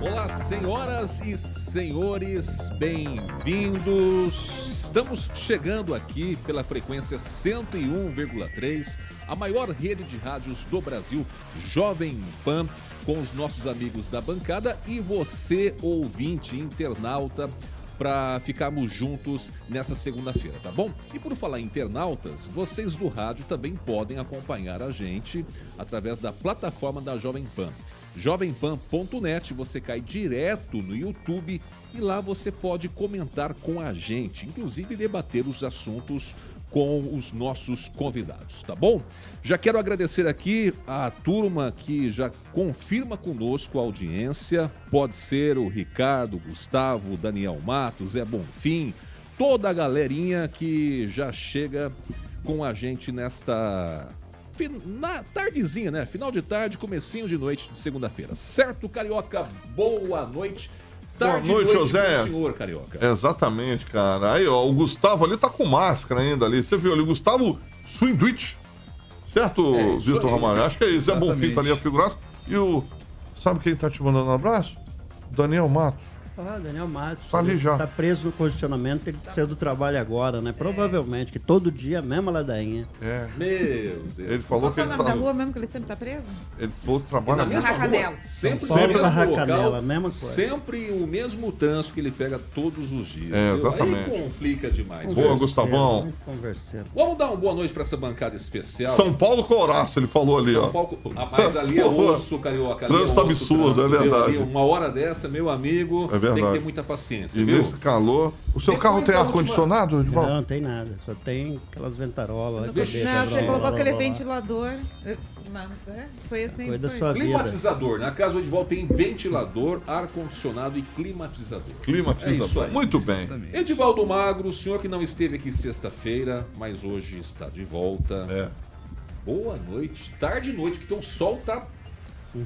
Olá, senhoras e senhores, bem-vindos. Estamos chegando aqui pela frequência 101,3, a maior rede de rádios do Brasil, Jovem Pan, com os nossos amigos da bancada e você, ouvinte, internauta, para ficarmos juntos nessa segunda-feira, tá bom? E por falar em internautas, vocês do rádio também podem acompanhar a gente através da plataforma da Jovem Pan jovempan.net, você cai direto no YouTube e lá você pode comentar com a gente, inclusive debater os assuntos com os nossos convidados, tá bom? Já quero agradecer aqui a turma que já confirma conosco a audiência, pode ser o Ricardo, Gustavo, Daniel Matos, Zé Bonfim, toda a galerinha que já chega com a gente nesta na tardezinha, né? Final de tarde, comecinho de noite de segunda-feira. Certo, Carioca? Boa noite. Tarde Boa noite, noite José. senhor, Carioca. Exatamente, cara. Aí, ó, o Gustavo ali tá com máscara ainda ali. Você viu ali, o Gustavo Swindwich. Certo, é, Vitor Ramalho? Acho que é isso. Exatamente. É bom fim, tá ali a figuraça. E o... Sabe quem tá te mandando um abraço? Daniel Matos. Ah, Daniel Matos. Tá ali já. Tá preso no condicionamento, tem que sair do trabalho agora, né? Provavelmente, que todo dia a mesma ladainha. É. Meu Deus. Ele falou que ele tá... da rua mesmo que ele sempre tá preso? Ele falou que trabalha na mesma Racanela. Sempre São Paulo, no mesmo Racanela, local, mesma coisa. sempre o mesmo trânsito que ele pega todos os dias. É, exatamente. Aí complica demais. Boa, Gustavão. Vamos dar uma boa noite para essa bancada especial. São Paulo com Horácio, ele falou ali, São ó. Paulo, ah, mas ali é osso, carioca. Trânsito é osso, absurdo, trânsito, é verdade. uma hora dessa, meu amigo, é verdade. Tem que ter muita paciência. E viu? nesse calor. O seu Depois carro tem ar-condicionado, última... Não, não tem nada. Só tem aquelas ventarolas. Não, cabeça, não você colocou aquele ventilador. Não, é? Foi assim. Foi. Sua climatizador. Vida. Na casa onde volta tem ventilador, ar-condicionado e climatizador. Climatizador. É isso aí. Muito bem. Edivaldo Magro, o senhor que não esteve aqui sexta-feira, mas hoje está de volta. É. Boa noite. Tarde e noite, porque o sol tá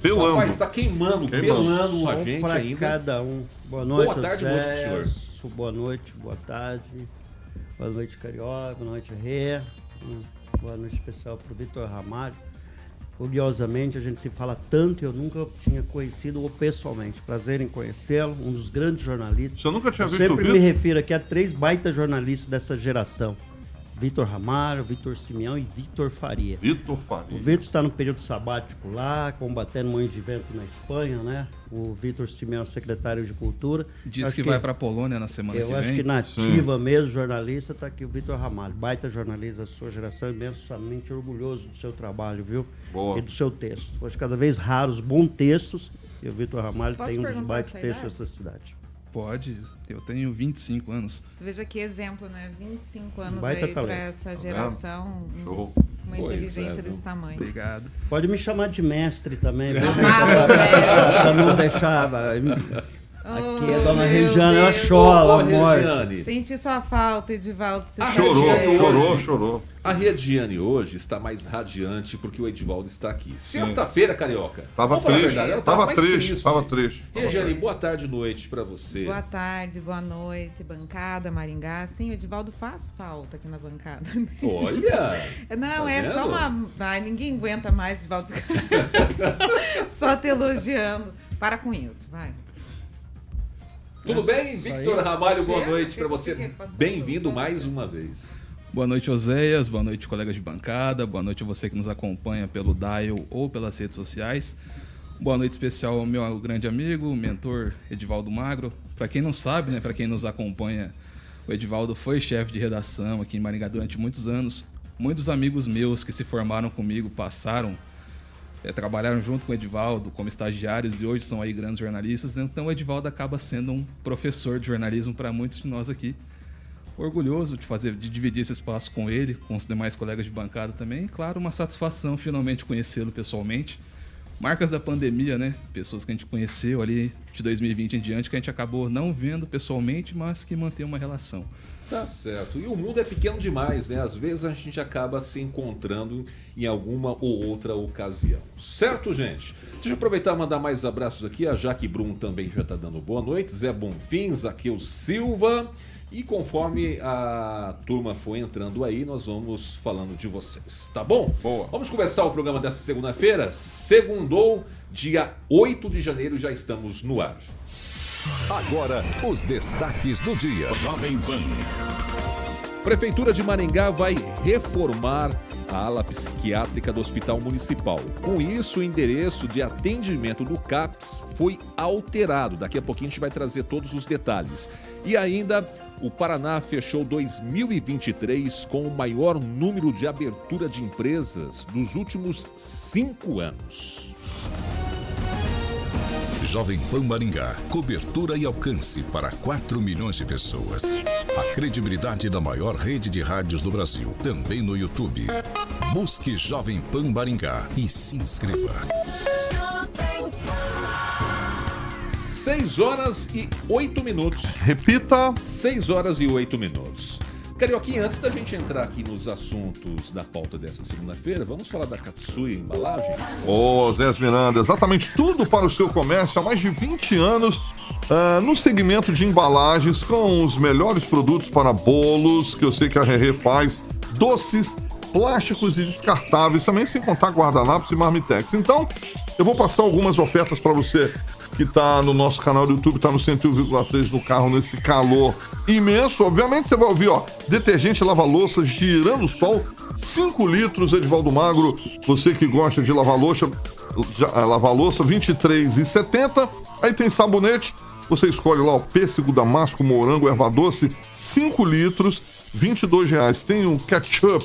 Pelando. Rapaz, está queimando, queimando, pelando a gente pra ainda. cada um. Boa noite, Boa tarde, Zé, noite pro senhor. Boa noite, boa tarde. Boa noite, Carioca. Boa noite, Rê. Boa noite especial para o Vitor Ramalho. Curiosamente, a gente se fala tanto e eu nunca tinha conhecido-o pessoalmente. Prazer em conhecê-lo, um dos grandes jornalistas. Você nunca tinha eu visto o Sempre me refiro aqui a três baitas jornalistas dessa geração. Vitor Ramalho, Vitor Simeão e Vitor Faria. Vitor Faria. O Vitor está no período sabático lá, combatendo mães de vento na Espanha, né? O Vitor Simeão, secretário de Cultura. Diz que, que, vai para a Polônia na semana que vem. Eu acho que nativa Sim. mesmo, jornalista, está aqui o Vitor Ramalho. Baita jornalista da sua geração, imensamente orgulhoso do seu trabalho, viu? Boa. E do seu texto. Hoje, cada vez raros, bons textos. E o Vitor Ramalho Posso tem um dos baitos textos dessa cidade. Pode, eu tenho 25 anos. Veja que exemplo, né? 25 anos Baita aí para essa tá geração. Show. Uma pois inteligência é, desse tamanho. Obrigado. Pode me chamar de mestre também. Para não deixar Aqui é a dona Regiane, ela chora, oh, morte. Senti sua falta, Edivaldo. Você chorou, chorou, chorou. A Regiane hoje está mais radiante porque o Edivaldo está aqui. Sexta-feira, Carioca. Tava triste. Ela tava, tava triste, triste. Tava triste. Regiane, boa tarde e noite para você. Boa tarde, boa noite, bancada Maringá. Sim, o Edivaldo faz falta aqui na bancada. Olha! Não, tá é vendo? só uma... Ai, ninguém aguenta mais, Edivaldo. só te elogiando. Para com isso, vai. Tudo bem? Victor Ramalho, boa noite para você. Bem-vindo mais uma vez. Boa noite, Oséias. Boa noite, colegas de bancada. Boa noite a você que nos acompanha pelo Dial ou pelas redes sociais. Boa noite especial ao meu grande amigo, mentor Edivaldo Magro. Para quem não sabe, né, para quem nos acompanha O Edivaldo foi chefe de redação aqui em Maringá durante muitos anos. Muitos amigos meus que se formaram comigo passaram, é, trabalharam junto com o Edivaldo como estagiários e hoje são aí grandes jornalistas. Então o Edivaldo acaba sendo um professor de jornalismo para muitos de nós aqui. Orgulhoso de fazer, de dividir esse espaço com ele, com os demais colegas de bancada também. E, claro, uma satisfação finalmente conhecê-lo pessoalmente marcas da pandemia, né? Pessoas que a gente conheceu ali de 2020 em diante, que a gente acabou não vendo pessoalmente, mas que mantém uma relação. Tá certo. E o mundo é pequeno demais, né? Às vezes a gente acaba se encontrando em alguma ou outra ocasião. Certo, gente? Deixa eu aproveitar e mandar mais abraços aqui. A Jaque Brum também já está dando boa noite. Zé Bonfim, Zaqueu Silva. E conforme a turma for entrando aí, nós vamos falando de vocês, tá bom? Boa. Vamos começar o programa dessa segunda-feira? Segundou, dia 8 de janeiro, já estamos no ar. Agora, os destaques do dia. Jovem Pan. Prefeitura de Maringá vai reformar a ala psiquiátrica do Hospital Municipal. Com isso, o endereço de atendimento do CAPS foi alterado. Daqui a pouquinho a gente vai trazer todos os detalhes. E ainda, o Paraná fechou 2023 com o maior número de abertura de empresas dos últimos cinco anos. Jovem Pan Maringá. Cobertura e alcance para 4 milhões de pessoas. A credibilidade da maior rede de rádios do Brasil. Também no YouTube. Busque Jovem Pan Maringá e se inscreva. 6 horas e 8 minutos. Repita. 6 horas e 8 minutos. Carioquinha, antes da gente entrar aqui nos assuntos da pauta dessa segunda-feira, vamos falar da Katsuya Embalagem? Ô, Zé Miranda, exatamente tudo para o seu comércio há mais de 20 anos. ah, no segmento de embalagens, com os melhores produtos para bolos, que eu sei que a Rerê faz, doces, plásticos e descartáveis, também sem contar guardanapos e marmitex. Então, eu vou passar algumas ofertas para você que está no nosso canal do YouTube, está no 101,3 no carro nesse calor imenso. Obviamente você vai ouvir, ó, detergente lava-louça girando sol, 5 litros, Edivaldo Magro. Você que gosta de lavar louça, ah, lavar louça, 23,70. Aí tem sabonete, você escolhe lá o pêssego, damasco, morango, erva doce, 5 litros, 22 reais. Tem o ketchup.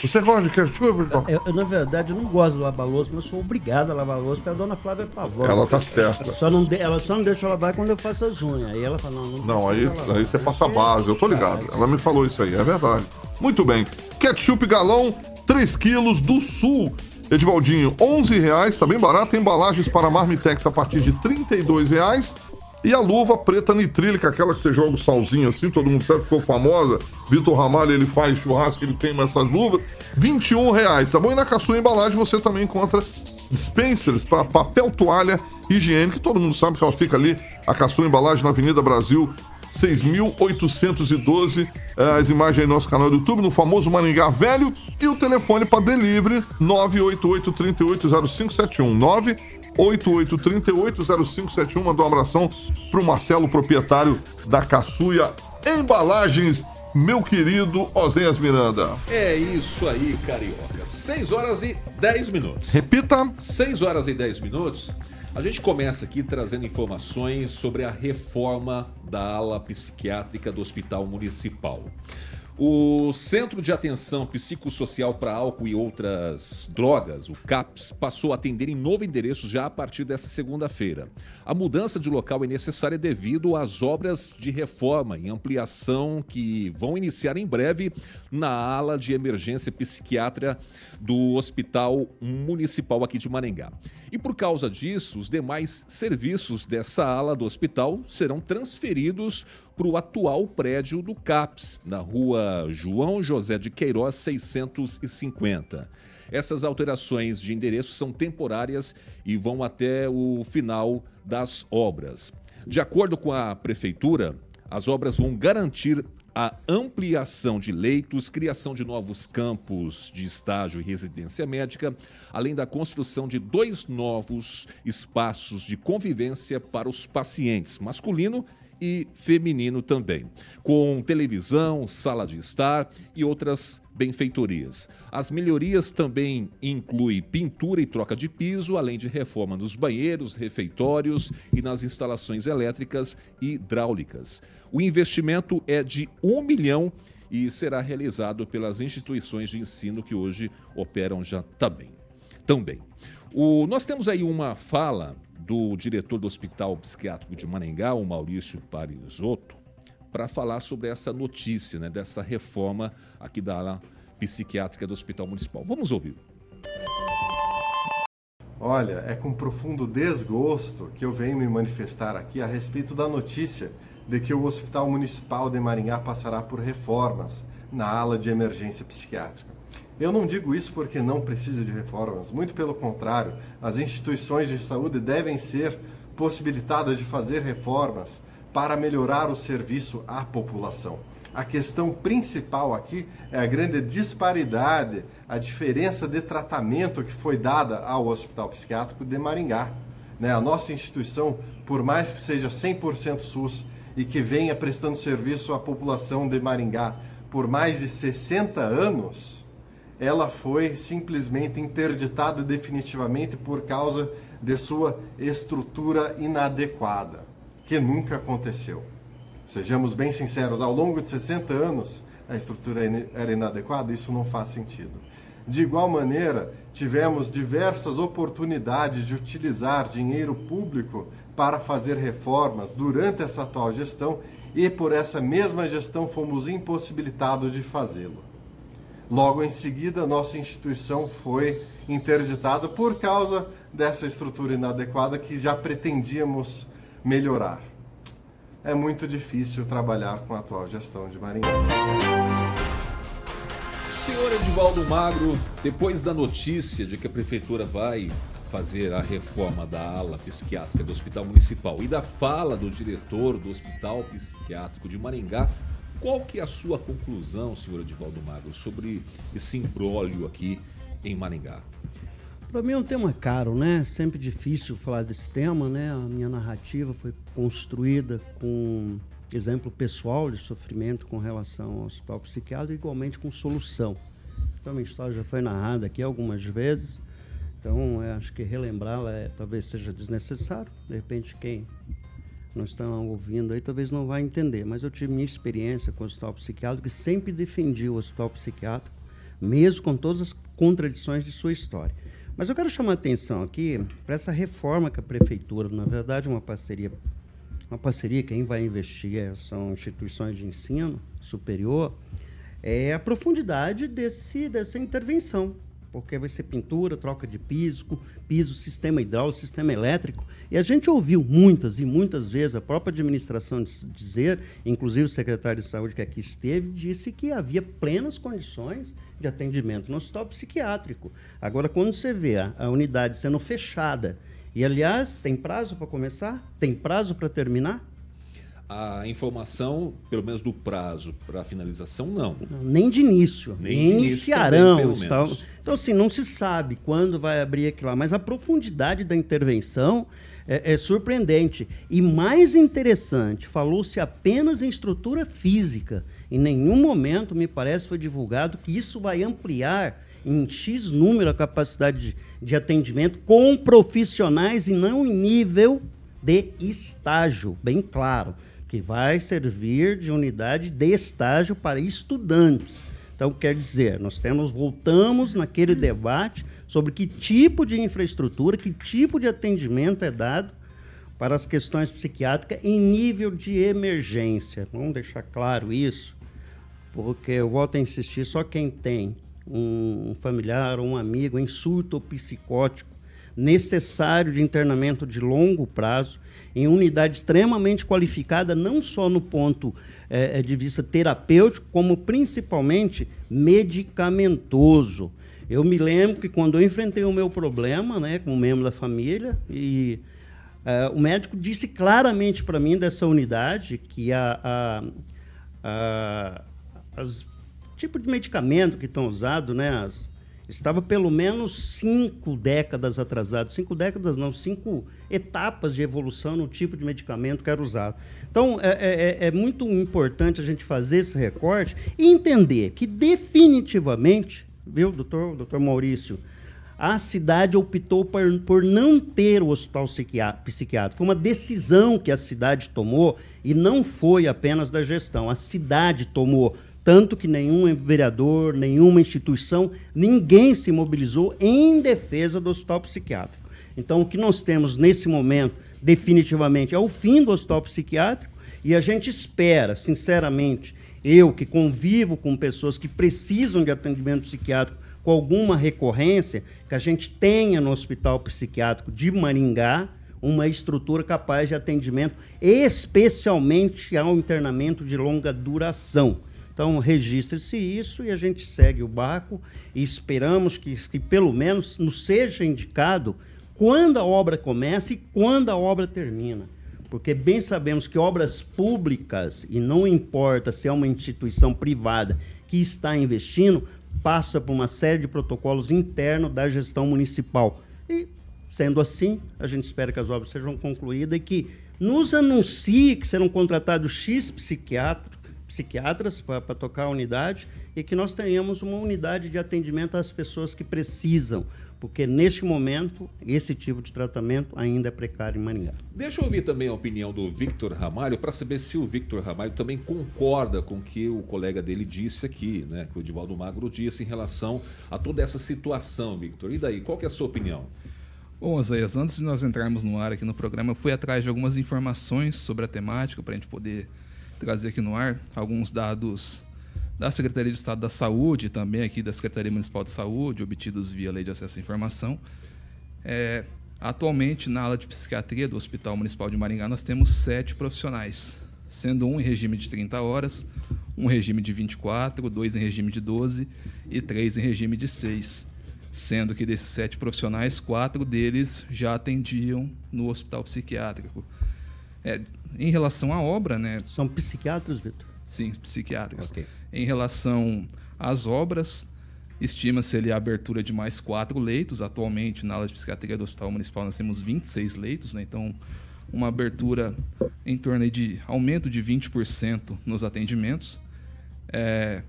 Você gosta de ketchup, Edivaldo? Eu, eu, na verdade, eu não gosto de lavar louça, mas sou obrigado a lavar louça porque a dona Flávia pavora. Ela tá certa. Só não de- ela só não deixa eu lavar quando eu faço as unhas. Aí ela fala, não, não Não, aí, lavar. aí você passa a base, eu tô ligado. Ela me falou isso aí, é verdade. Muito bem. Ketchup galão, 3 quilos do Sul. Edivaldinho, 11 reais, tá bem barato. Embalagens para Marmitex a partir de 32 reais. E a luva preta nitrílica, aquela que você joga o salzinho assim, todo mundo sabe, ficou famosa. Vitor Ramalho, ele faz churrasco, ele tem essas luvas. 21 reais, tá bom? E na caçula embalagem você também encontra dispensers para papel toalha higiênico, que todo mundo sabe que ela fica ali, a caçula embalagem na Avenida Brasil, 6.812. É, As imagens aí no nosso canal do YouTube, no famoso Maringá Velho. E o telefone para delivery, 988-380571. 988-380571. Mandou um abração pro Marcelo, proprietário da Caçuia Embalagens, meu querido Oséias Miranda. É isso aí, Carioca. 6 horas e 10 minutos. Repita. 6 horas e 10 minutos. A gente começa aqui trazendo informações sobre a reforma da ala psiquiátrica do Hospital Municipal. O Centro de Atenção Psicossocial para Álcool e Outras Drogas, o CAPS, passou a atender em novo endereço já a partir dessa segunda-feira. A mudança de local é necessária devido às obras de reforma e ampliação que vão iniciar em breve na ala de emergência psiquiatra do Hospital Municipal aqui de Maringá. E por causa disso, os demais serviços dessa ala do hospital serão transferidos para o atual prédio do CAPS, na rua João José de Queiroz 650. Essas alterações de endereço são temporárias e vão até o final das obras. De acordo com a prefeitura, as obras vão garantir a ampliação de leitos, criação de novos campos de estágio e residência médica, além da construção de dois novos espaços de convivência para os pacientes, masculino e feminino também, com televisão, sala de estar e outras benfeitorias. As melhorias também incluem pintura e troca de piso, além de reforma nos banheiros, refeitórios e nas instalações elétricas e hidráulicas. O investimento é de um milhão e será realizado pelas instituições de ensino que hoje operam já também. também. O, nós temos aí uma fala do diretor do Hospital Psiquiátrico de Maringá, o Maurício Parisotto, para falar sobre essa notícia, né, dessa reforma aqui da ala psiquiátrica do Hospital Municipal. Vamos ouvir. Olha, é com profundo desgosto que eu venho me manifestar aqui a respeito da notícia de que o Hospital Municipal de Maringá passará por reformas na ala de emergência psiquiátrica. Eu não digo isso porque não precisa de reformas, muito pelo contrário, as instituições de saúde devem ser possibilitadas de fazer reformas para melhorar o serviço à população. A questão principal aqui é a grande disparidade, a diferença de tratamento que foi dada ao Hospital Psiquiátrico de Maringá. Né? A nossa instituição, por mais que seja 100% SUS e que venha prestando serviço à população de Maringá por mais de 60 anos, ela foi simplesmente interditada definitivamente por causa de sua estrutura inadequada, que nunca aconteceu. Sejamos bem sinceros, ao longo de 60 anos a estrutura era inadequada, isso não faz sentido. De igual maneira, tivemos diversas oportunidades de utilizar dinheiro público para fazer reformas durante essa atual gestão e por essa mesma gestão fomos impossibilitados de fazê-lo. Logo em seguida, nossa instituição foi interditada por causa dessa estrutura inadequada que já pretendíamos melhorar é muito difícil trabalhar com a atual gestão de Maringá. Senhor Edivaldo Magro, depois da notícia de que a prefeitura vai fazer a reforma da ala psiquiátrica do Hospital Municipal e da fala do diretor do Hospital Psiquiátrico de Maringá, qual que é a sua conclusão, senhor Edivaldo Magro, sobre esse imbróglio aqui em Maringá? Para mim é um tema caro, né? Sempre difícil falar desse tema, né? A minha narrativa foi construída com exemplo pessoal de sofrimento com relação ao hospital psiquiátrico, igualmente com solução. Então, a minha história já foi narrada aqui algumas vezes, então acho que relembrá-la é, talvez seja desnecessário. De repente, quem não está ouvindo aí talvez não vai entender, mas eu tive minha experiência com o hospital psiquiátrico e sempre defendi o hospital psiquiátrico, mesmo com todas as contradições de sua história. Mas eu quero chamar a atenção aqui para essa reforma que a prefeitura, na verdade, uma parceria, uma parceria quem vai investir é, são instituições de ensino superior, é a profundidade desse, dessa intervenção porque vai ser pintura, troca de piso, piso, sistema hidráulico, sistema elétrico. E a gente ouviu muitas e muitas vezes a própria administração dizer, inclusive o secretário de saúde que aqui esteve, disse que havia plenas condições de atendimento no hospital psiquiátrico. Agora, quando você vê a, a unidade sendo fechada, e aliás, tem prazo para começar? Tem prazo para terminar? A informação, pelo menos do prazo para finalização, não. não. Nem de início. Nem, de iniciarão. Início também, então, assim, não se sabe quando vai abrir aquilo lá, mas a profundidade da intervenção é, é surpreendente. E mais interessante, falou-se apenas em estrutura física. Em nenhum momento, me parece, foi divulgado que isso vai ampliar em X número a capacidade de, de atendimento com profissionais e não em nível de estágio, bem claro que vai servir de unidade de estágio para estudantes. Então, quer dizer, nós temos, voltamos naquele debate sobre que tipo de infraestrutura, que tipo de atendimento é dado para as questões psiquiátricas em nível de emergência. Vamos deixar claro isso, porque eu volto a insistir, só quem tem um familiar ou um amigo em surto psicótico necessário de internamento de longo prazo, em unidade extremamente qualificada, não só no ponto é, de vista terapêutico, como principalmente medicamentoso. Eu me lembro que quando eu enfrentei o meu problema, né, como membro da família, e é, o médico disse claramente para mim dessa unidade que a, a, a as tipo de medicamento que estão usados, né, as estava pelo menos cinco décadas atrasado. Cinco décadas não, cinco etapas de evolução no tipo de medicamento que era usado. Então, é, é, é, é muito importante a gente fazer esse recorte e entender que definitivamente, viu, doutor, doutor Maurício, a cidade optou por, por não ter o hospital psiquiátrico. Foi uma decisão que a cidade tomou e não foi apenas da gestão. A cidade tomou tanto que nenhum vereador, nenhuma instituição, ninguém se mobilizou em defesa do hospital psiquiátrico. Então, o que nós temos nesse momento, definitivamente, é o fim do hospital psiquiátrico e a gente espera, sinceramente, eu que convivo com pessoas que precisam de atendimento psiquiátrico com alguma recorrência, que a gente tenha no Hospital Psiquiátrico de Maringá uma estrutura capaz de atendimento, especialmente ao internamento de longa duração. Então, registre-se isso e a gente segue o barco e esperamos que, que, pelo menos, nos seja indicado quando a obra começa e quando a obra termina. Porque bem sabemos que obras públicas, e não importa se é uma instituição privada que está investindo, passa por uma série de protocolos internos da gestão municipal. E, sendo assim, a gente espera que as obras sejam concluídas e que nos anuncie que serão contratados X psiquiatras para tocar a unidade e que nós tenhamos uma unidade de atendimento às pessoas que precisam, porque neste momento esse tipo de tratamento ainda é precário em Maringá. Deixa eu ouvir também a opinião do Victor Ramalho para saber se o Victor Ramalho também concorda com o que o colega dele disse aqui, né, que o Divaldo Magro disse em relação a toda essa situação, Victor. E daí, qual que é a sua opinião? Bom, Azeias, antes de nós entrarmos no ar aqui no programa, eu fui atrás de algumas informações sobre a temática para a gente poder trazer aqui no ar alguns dados da Secretaria de Estado da Saúde, também aqui da Secretaria Municipal de Saúde, obtidos via Lei de Acesso à Informação. É, atualmente, na ala de psiquiatria do Hospital Municipal de Maringá, nós temos sete profissionais, sendo um em regime de 30 horas, um em regime de 24, dois em regime de 12 e três em regime de 6. Sendo que desses sete profissionais, quatro deles já atendiam no hospital psiquiátrico. É, em relação à obra, né? São psiquiatras, Vitor? Sim, psiquiatras. Okay. Em relação às obras, estima-se ali a abertura de mais quatro leitos. Atualmente, na ala de psiquiatria do Hospital Municipal, nós temos 26 leitos, né? então uma abertura em torno de aumento de 20% nos atendimentos. É,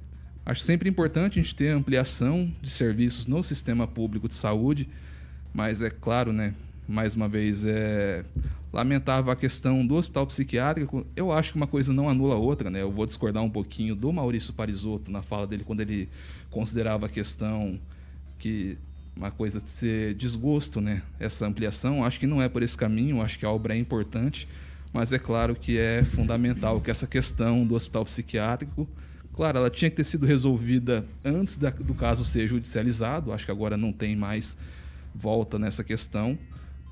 acho sempre importante a gente ter ampliação de serviços no sistema público de saúde, mas é claro, né, mais uma vez, é, lamentava a questão do hospital psiquiátrico. Eu acho que uma coisa não anula a outra, né? Eu vou discordar um pouquinho do Maurício Parisotto na fala dele quando ele considerava a questão que uma coisa de ser desgosto, né? Essa ampliação, acho que não é por esse caminho, acho que a obra é importante, mas é claro que é fundamental que essa questão do hospital psiquiátrico, claro, ela tinha que ter sido resolvida antes da, do caso ser judicializado, acho que agora não tem mais volta nessa questão,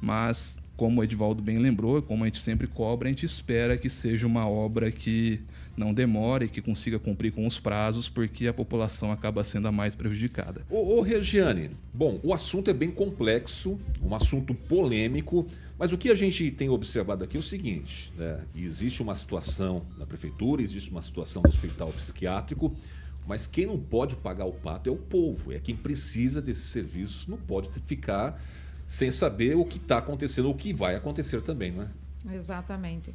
mas como o Edvaldo bem lembrou, como a gente sempre cobra, a gente espera que seja uma obra que não demore, que consiga cumprir com os prazos, porque a população acaba sendo a mais prejudicada. Ô, ô Regiane, bom, o assunto é bem complexo, um assunto polêmico, mas o que a gente tem observado aqui é o seguinte: né? existe uma situação na prefeitura, existe uma situação no hospital psiquiátrico, mas quem não pode pagar o pato é o povo, é quem precisa desses serviços, não pode ficar sem saber o que está acontecendo, o que vai acontecer também, não é? Exatamente.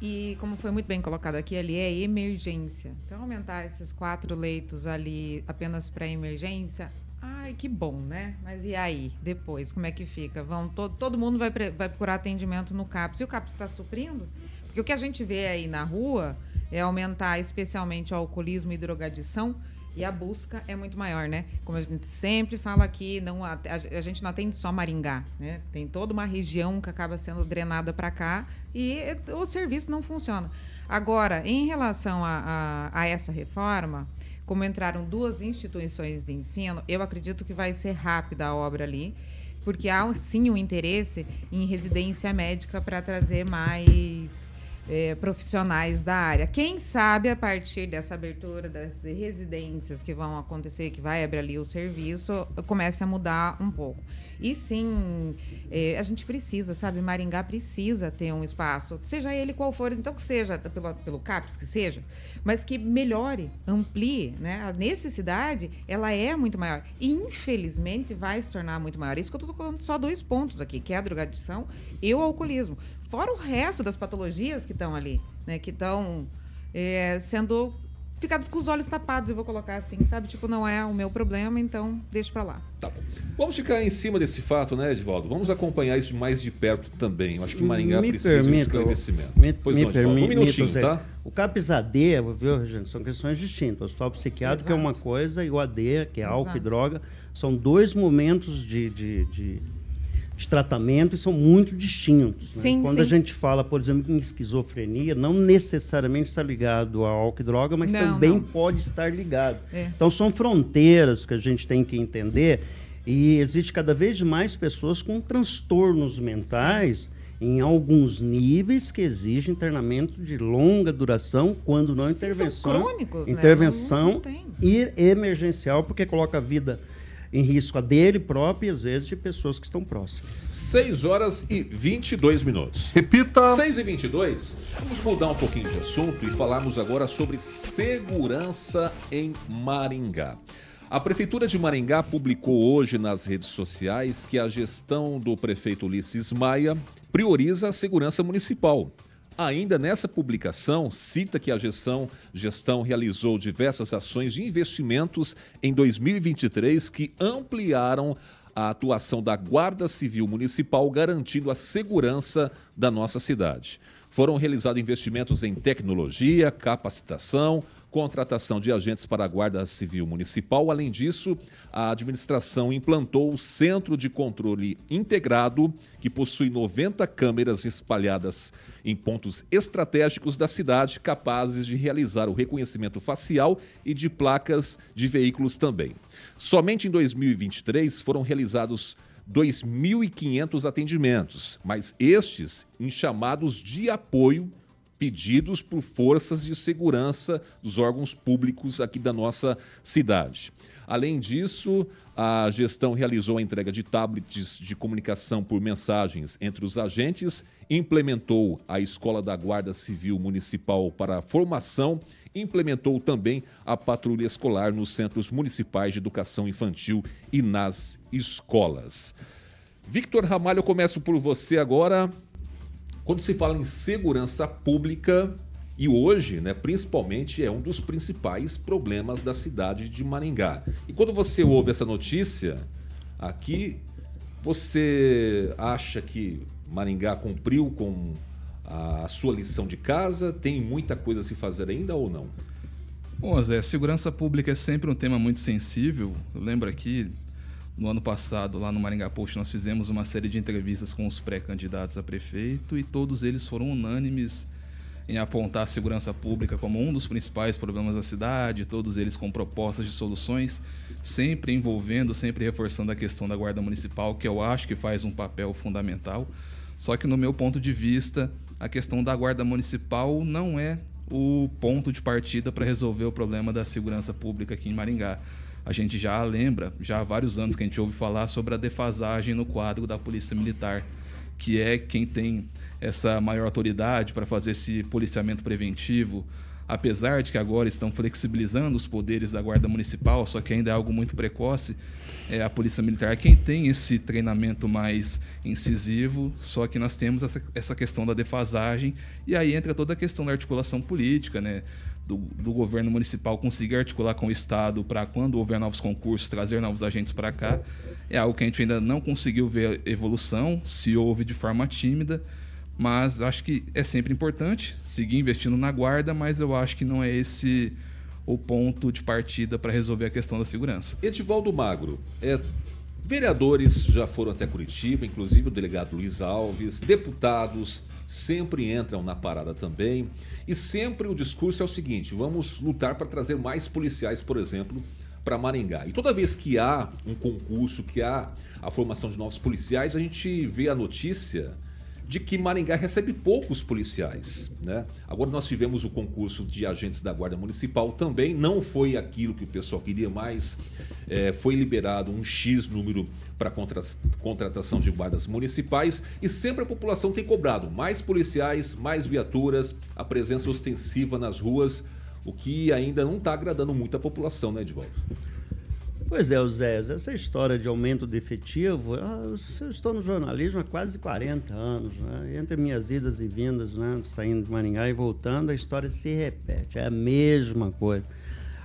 E como foi muito bem colocado aqui, ali é emergência. Então, aumentar esses quatro leitos ali apenas para emergência, ai, que bom, né? Mas e aí, depois, como é que fica? Vão, todo, todo mundo vai, vai procurar atendimento no CAPS. E o CAPS está suprindo? Porque o que a gente vê aí na rua é aumentar especialmente o alcoolismo e drogadição, e a busca é muito maior, né? Como a gente sempre fala aqui, não, a, a gente não atende só Maringá, né? Tem toda uma região que acaba sendo drenada para cá e o serviço não funciona. Agora, em relação a, a, a essa reforma, como entraram duas instituições de ensino, eu acredito que vai ser rápida a obra ali, porque há sim um interesse em residência médica para trazer mais é, profissionais da área. Quem sabe a partir dessa abertura das residências que vão acontecer, que vai abrir ali o serviço, comece a mudar um pouco. E sim, é, a gente precisa, sabe? Maringá precisa ter um espaço, seja ele qual for, então que seja pelo, pelo CAPES, que seja, mas que melhore, amplie, né? A necessidade, ela é muito maior. E, infelizmente, vai se tornar muito maior. Isso que eu estou falando só dois pontos aqui, que é a drogadição e o alcoolismo. Fora o resto das patologias que estão ali, né? Que estão é, sendo ficados com os olhos tapados, eu vou colocar assim, sabe? Tipo, não é o meu problema, então deixa para lá. Tá bom. Vamos ficar em cima desse fato, né, Edvaldo? Vamos acompanhar isso mais de perto também. Eu acho que Maringá me precisa de um esclarecimento. Me, pois me não, Edvaldo. Um minutinho, Zé. tá? O CAPS AD, viu, gente, são questões distintas. O hospital psiquiátrico Exato. é uma coisa e o AD, que é Exato. álcool e droga, são dois momentos de, de, de de tratamento e são muito distintos. Né? Sim, Quando sim. a gente fala, por exemplo, em esquizofrenia, não necessariamente está ligado a álcool e droga, mas não, também não. pode estar ligado. É. Então são fronteiras que a gente tem que entender e existe cada vez mais pessoas com transtornos mentais. Sim. Em alguns níveis que exigem internamento de longa duração, quando não intervenção. Sim, são crônicos, intervenção né? não, não emergencial, porque coloca a vida em risco a dele próprio e às vezes de pessoas que estão próximas. 6 horas e 22 minutos. Repita. 6 e 22. Vamos mudar um pouquinho de assunto e falarmos agora sobre segurança em Maringá. A Prefeitura de Maringá publicou hoje nas redes sociais que a gestão do prefeito Ulisses Maia prioriza a segurança municipal Ainda nessa publicação, cita que a gestão, gestão realizou diversas ações de investimentos em 2023 que ampliaram a atuação da Guarda Civil Municipal, garantindo a segurança da nossa cidade. Foram realizados investimentos em tecnologia, capacitação, contratação de agentes para a Guarda Civil Municipal. Além disso, a administração implantou o Centro de Controle Integrado, que possui 90 câmeras espalhadas em pontos estratégicos da cidade, capazes de realizar o reconhecimento facial e de placas de veículos também. Somente em 2023 foram realizados 2.500 atendimentos, mas estes em chamados de apoio pedidos por forças de segurança dos órgãos públicos aqui da nossa cidade. Além disso, a gestão realizou a entrega de tablets de comunicação por mensagens entre os agentes, implementou a Escola da Guarda Civil Municipal para a formação, implementou também a patrulha escolar nos centros municipais de educação infantil e nas escolas. Victor Ramalho, eu começo por você agora. Quando se fala em segurança pública, e hoje, né, principalmente, é um dos principais problemas da cidade de Maringá. E quando você ouve essa notícia aqui, você acha que Maringá cumpriu com a sua lição de casa? Tem muita coisa a se fazer ainda ou não? Bom, Zé, segurança pública é sempre um tema muito sensível. Lembro aqui no ano passado, lá no Maringá Post, nós fizemos uma série de entrevistas com os pré-candidatos a prefeito e todos eles foram unânimes em apontar a segurança pública como um dos principais problemas da cidade, todos eles com propostas de soluções, sempre envolvendo, sempre reforçando a questão da Guarda Municipal, que eu acho que faz um papel fundamental. Só que, no meu ponto de vista, a questão da Guarda Municipal não é o ponto de partida para resolver o problema da segurança pública aqui em Maringá. A gente já lembra, já há vários anos que a gente ouve falar sobre a defasagem no quadro da Polícia Militar, que é quem tem essa maior autoridade para fazer esse policiamento preventivo, apesar de que agora estão flexibilizando os poderes da Guarda Municipal, só que ainda é algo muito precoce, é a Polícia Militar quem tem esse treinamento mais incisivo, só que nós temos essa, essa questão da defasagem, e aí entra toda a questão da articulação política, né? do, do, governo municipal conseguir articular com o Estado para, quando houver novos concursos, trazer novos agentes para cá, é algo que a gente ainda não conseguiu ver evolução, se houve de forma tímida, mas acho que é sempre importante seguir investindo na guarda, mas eu acho que não é esse o ponto de partida para resolver a questão da segurança. Edivaldo Magro, é, vereadores já foram até Curitiba, inclusive o delegado Luiz Alves, deputados sempre entram na parada também. E sempre o discurso é o seguinte: vamos lutar para trazer mais policiais, por exemplo, para Maringá. E toda vez que há um concurso, que há a formação de novos policiais, a gente vê a notícia de que Maringá recebe poucos policiais. Né? Agora nós tivemos o concurso de agentes da Guarda Municipal também, não foi aquilo que o pessoal queria, mas é, foi liberado um X número para contra contratação de guardas municipais e sempre a população tem cobrado mais policiais, mais viaturas, a presença ostensiva nas ruas, o que ainda não está agradando muito a população, né, Edvaldo? Pois é, Zé, essa história de aumento de efetivo, ah, eu estou no jornalismo há quase 40 anos, né? entre minhas idas e vindas, né? saindo de Maringá e voltando, a história se repete, é a mesma coisa.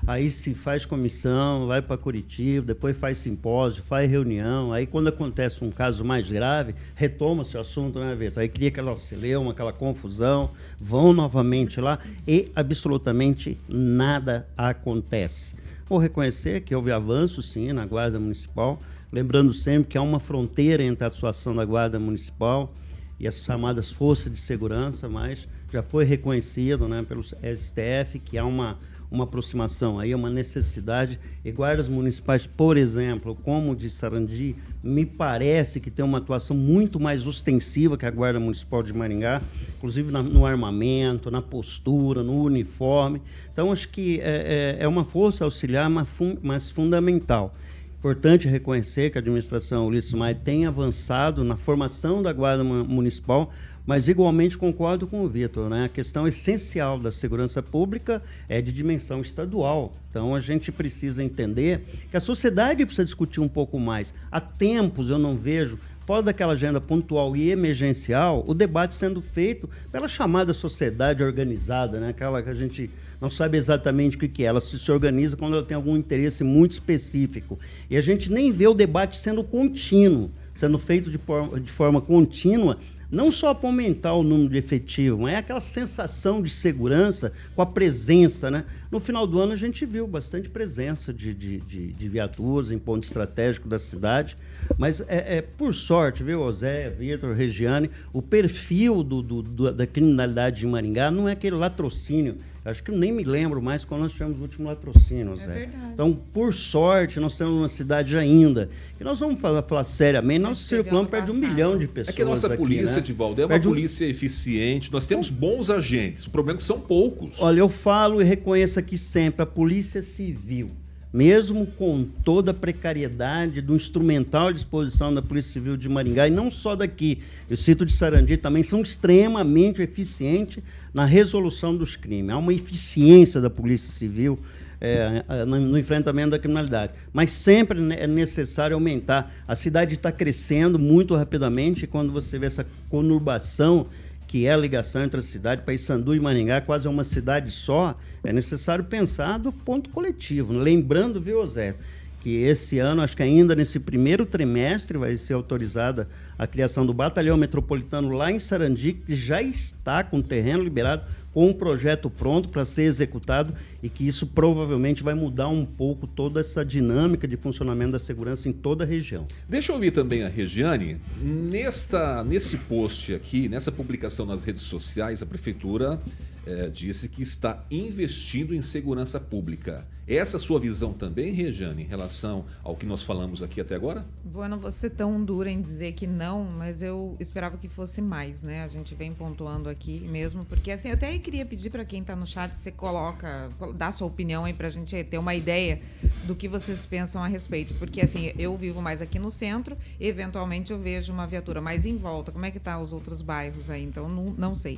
Aí se faz comissão, vai para Curitiba, depois faz simpósio, faz reunião, aí quando acontece um caso mais grave, retoma-se o assunto, né, Vitor? Aí cria aquela celeuma, aquela confusão, vão novamente lá e absolutamente nada acontece. Vou reconhecer que houve avanço, sim, na Guarda Municipal, lembrando sempre que há uma fronteira entre a atuação da Guarda Municipal e as chamadas forças de segurança, mas já foi reconhecido né, pelo STF que há uma uma aproximação, aí é uma necessidade. E guardas municipais, por exemplo, como de Sarandi, me parece que tem uma atuação muito mais ostensiva que a Guarda Municipal de Maringá, inclusive na, no armamento, na postura, no uniforme. Então, acho que é, é, é uma força auxiliar, mas, fun mas fundamental. Importante reconhecer que a administração Ulisses Maia tem avançado na formação da Guarda Municipal, mas igualmente concordo com o Vitor, né? A questão essencial da segurança pública é de dimensão estadual. Então a gente precisa entender que a sociedade precisa discutir um pouco mais. Há tempos eu não vejo fora daquela agenda pontual e emergencial, o debate sendo feito pela chamada sociedade organizada, né? aquela que a gente não sabe exatamente o que é. Ela se, organiza quando ela tem algum interesse muito específico. E a gente nem vê o debate sendo contínuo, sendo feito de, forma, de forma contínua não só para aumentar o número de efetivo, mas é aquela sensação de segurança com a presença, né? No final do ano a gente viu bastante presença de, de, de, de viaturas em ponto estratégico da cidade, mas é, é por sorte, viu, José, Vitor, Regiane, o perfil do, do, do, da criminalidade de Maringá não é aquele latrocínio Acho que nem me lembro mais quando nós tivemos o último latrocínio, é Zé. Verdade. Então, por sorte, nós temos uma cidade ainda. E nós vamos falar, falar seriamente, nós circulamos perto de um milhão de pessoas. É que a nossa aqui, polícia, né? Divaldo, é uma polícia um... eficiente, nós temos bons agentes. O problema é que são poucos. Olha, eu falo e reconheço aqui sempre, a polícia civil mesmo com toda a precariedade do instrumental à disposição da Polícia Civil de Maringá, e não só daqui, eu cito de Sarandi também, são extremamente eficientes na resolução dos crimes. Há uma eficiência da Polícia Civil é, no enfrentamento da criminalidade. Mas sempre é necessário aumentar. A cidade está crescendo muito rapidamente, e quando você vê essa conurbação que é a ligação entre a cidade, Paysandu e Maringá, quase é uma cidade só, é necessário pensar do ponto coletivo. Lembrando, viu, Zé, que esse ano, acho que ainda nesse primeiro trimestre, vai ser autorizada a criação do batalhão metropolitano lá em Sarandi, que já está com terreno liberado, com um projeto pronto para ser executado e que isso provavelmente vai mudar um pouco toda essa dinâmica de funcionamento da segurança em toda a região. Deixa eu ouvir também a Regiane. Nesta, nesse post aqui, nessa publicação nas redes sociais, a prefeitura é, disse que está investindo em segurança pública. Essa sua visão também, Regiane, em relação ao que nós falamos aqui até agora? Bom, eu não vou ser tão dura em dizer que não, mas eu esperava que fosse mais, né? A gente vem pontuando aqui mesmo, porque assim, eu até queria pedir para quem está no chat, você coloca, dá sua opinião aí para a gente ter uma ideia do que vocês pensam a respeito, porque assim, eu vivo mais aqui no centro, eventualmente eu vejo uma viatura mais em volta. Como é que tá os outros bairros aí? Então, não, não sei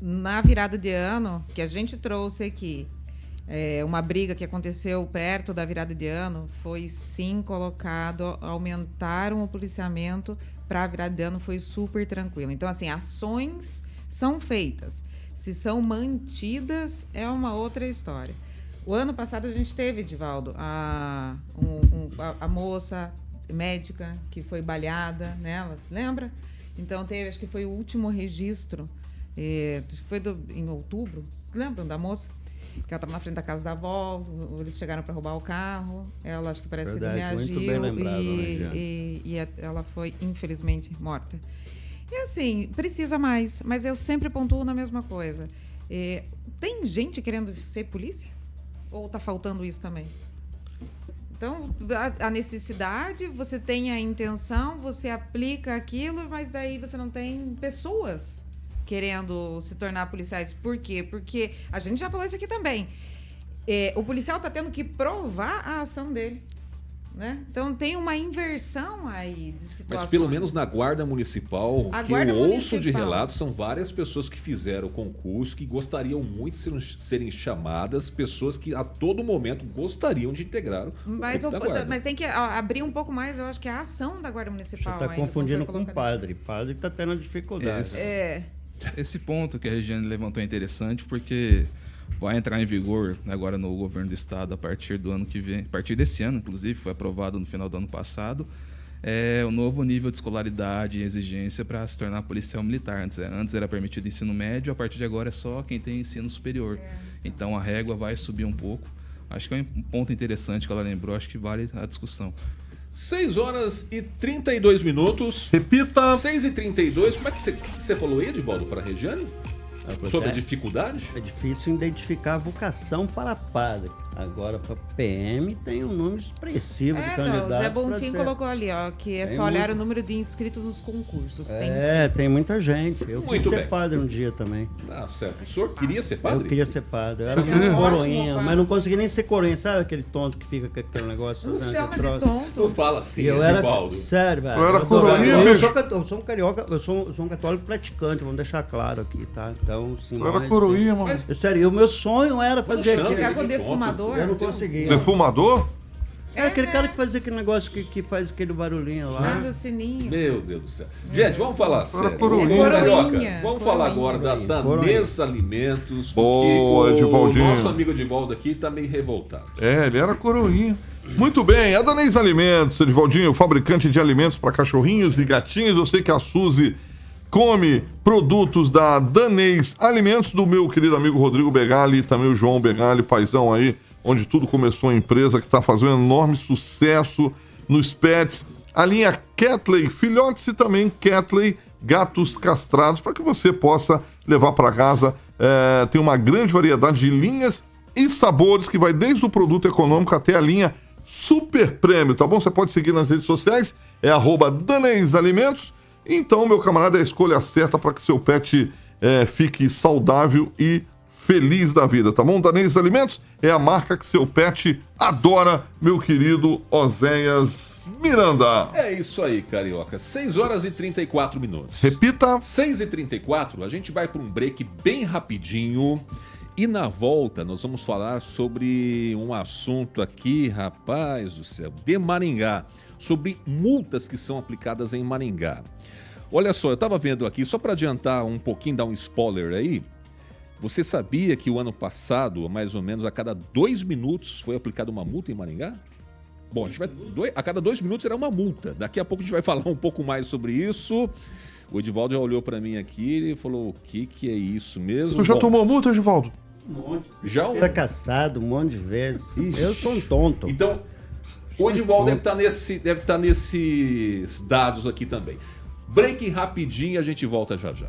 na virada de ano, que a gente trouxe aqui, é, uma briga que aconteceu perto da virada de ano, foi sim colocado, aumentaram o policiamento para a virada de ano, foi super tranquilo. Então, assim, ações são feitas. Se são mantidas, é uma outra história. O ano passado a gente teve, Edivaldo, a, um, um, a, a moça médica que foi baleada nela, lembra? Então teve, acho que foi o último registro é, foi do, em outubro. Vocês lembram da moça? Que ela estava na frente da casa da avó, eles chegaram para roubar o carro. Ela acho que parece Verdade, que não reagiu. Lembrado, e, né, e, e, ela foi, infelizmente, morta. E assim, precisa mais, mas eu sempre pontuo na mesma coisa. É, tem gente querendo ser polícia? Ou está faltando isso também? Então, a, a necessidade, você tem a intenção, você aplica aquilo, mas daí você não tem pessoas querendo se tornar policiais. Por quê? Porque a gente já falou isso aqui também. É, o policial está tendo que provar a ação dele. Né? Então tem uma inversão aí de situações. Mas pelo menos na Guarda Municipal, A que Guarda eu ouço Municipal. de relatos, são várias pessoas que fizeram o concurso, que gostariam muito de serem, chamadas, pessoas que a todo momento gostariam de integrar o Mas, o- mas tem que abrir um pouco mais, eu acho que é a ação da Guarda Você Municipal. está ainda, como confundindo com colocado. padre. Padre está tendo dificuldade. Esse- É. Esse ponto que a Regiane levantou é interessante porque vai entrar em vigor agora no governo do estado a partir do ano que vem, a partir desse ano, inclusive, foi aprovado no final do ano passado, é o novo nível de escolaridade e exigência para se tornar policial militar. Antes, é- antes era permitido ensino médio, a partir de agora é só quem tem ensino superior. Então a régua vai subir um pouco. Acho que é um ponto interessante que ela lembrou, acho que vale a discussão. 6 horas e 32 minutos. Repita. 6 e 32 como é que você, que você falou, Edivaldo, para a Regiane? Sobre a é, dificuldade? é difícil identificar a vocação para padre. Agora, para PM, tem um número expressivo de É, não, o candidatos. Zé pra Bonfim ser- colocou ali, ó, que é Tem só olhar muito- o número de inscritos nos concursos. Tem É, tem muita gente. Eu Muito quis ser bem. padre um dia também. Tá certo. O senhor queria ser padre? Eu queria ser padre. Eu era é muito um coroinha, mas não consegui nem ser coroinha. Sabe aquele tonto que fica com aquele negócio? Não fazendo chama de tonto. Não fala assim, eu era. Sério, velho. Eu era coroinha, eu, sou, eu sou um carioca, eu sou, eu sou um católico praticante, vamos deixar claro aqui, tá? Então, sim. Eu era coroinha, mano. Mas- Sério, o meu sonho era fazer. Ficar com de tonto. Defumador. Eu não conseguia. Defumador? É aquele cara que fazia aquele negócio que, que faz aquele barulhinho lá. Ah, do sininho. Meu Deus do céu. Gente, vamos falar sério. coroinha. Coroinha, vamos falar agora da. Danês Alimentos, Boa, porque o Edivaldinho. nosso amigo Edivaldo aqui tá meio revoltado. É, ele era coroinha. Muito bem, a Danês Alimentos, Edivaldinho, fabricante de alimentos para cachorrinhos e gatinhos. Eu sei que a Suzy come produtos da Danês Alimentos, do meu querido amigo Rodrigo Begali, e também o João Begali, paizão aí, onde tudo começou a empresa que está fazendo enorme sucesso nos pets. A linha Catley Filhotes e também Catley Gatos Castrados, para que você possa levar para casa. É, tem uma grande variedade de linhas e sabores que vai desde o produto econômico até a linha super prêmio, tá bom? Você pode seguir nas redes sociais, é arroba. Então, meu camarada, é a escolha certa para que seu pet é, fique saudável e feliz da vida, tá bom? Danês Alimentos é a marca que seu pet adora, meu querido Oséias Miranda. É isso aí, Carioca. 6 horas e 34 minutos. Repita. 6 e 34 a gente vai para um break bem rapidinho. E na volta nós vamos falar sobre um assunto aqui, rapaz do céu, de Maringá. Sobre multas que são aplicadas em Maringá. Olha só, eu estava vendo aqui, só para adiantar um pouquinho, dar um spoiler aí. Você sabia que o ano passado, mais ou menos a cada dois minutos, foi aplicada uma multa em Maringá? Bom, a, gente vai, dois- a cada dois minutos era uma multa. Daqui a pouco a gente vai falar um pouco mais sobre isso. O Edivaldo já olhou para mim aqui e falou: o que, que é isso mesmo? Tu já Bom, tomou multa, Edivaldo? Um monte. Já o- Era caçado um monte de vezes. Ixi. Eu sou um tonto. Então, o Edivaldo deve estar nesse, deve estar nesses dados aqui também. Break rapidinho e a gente volta já já.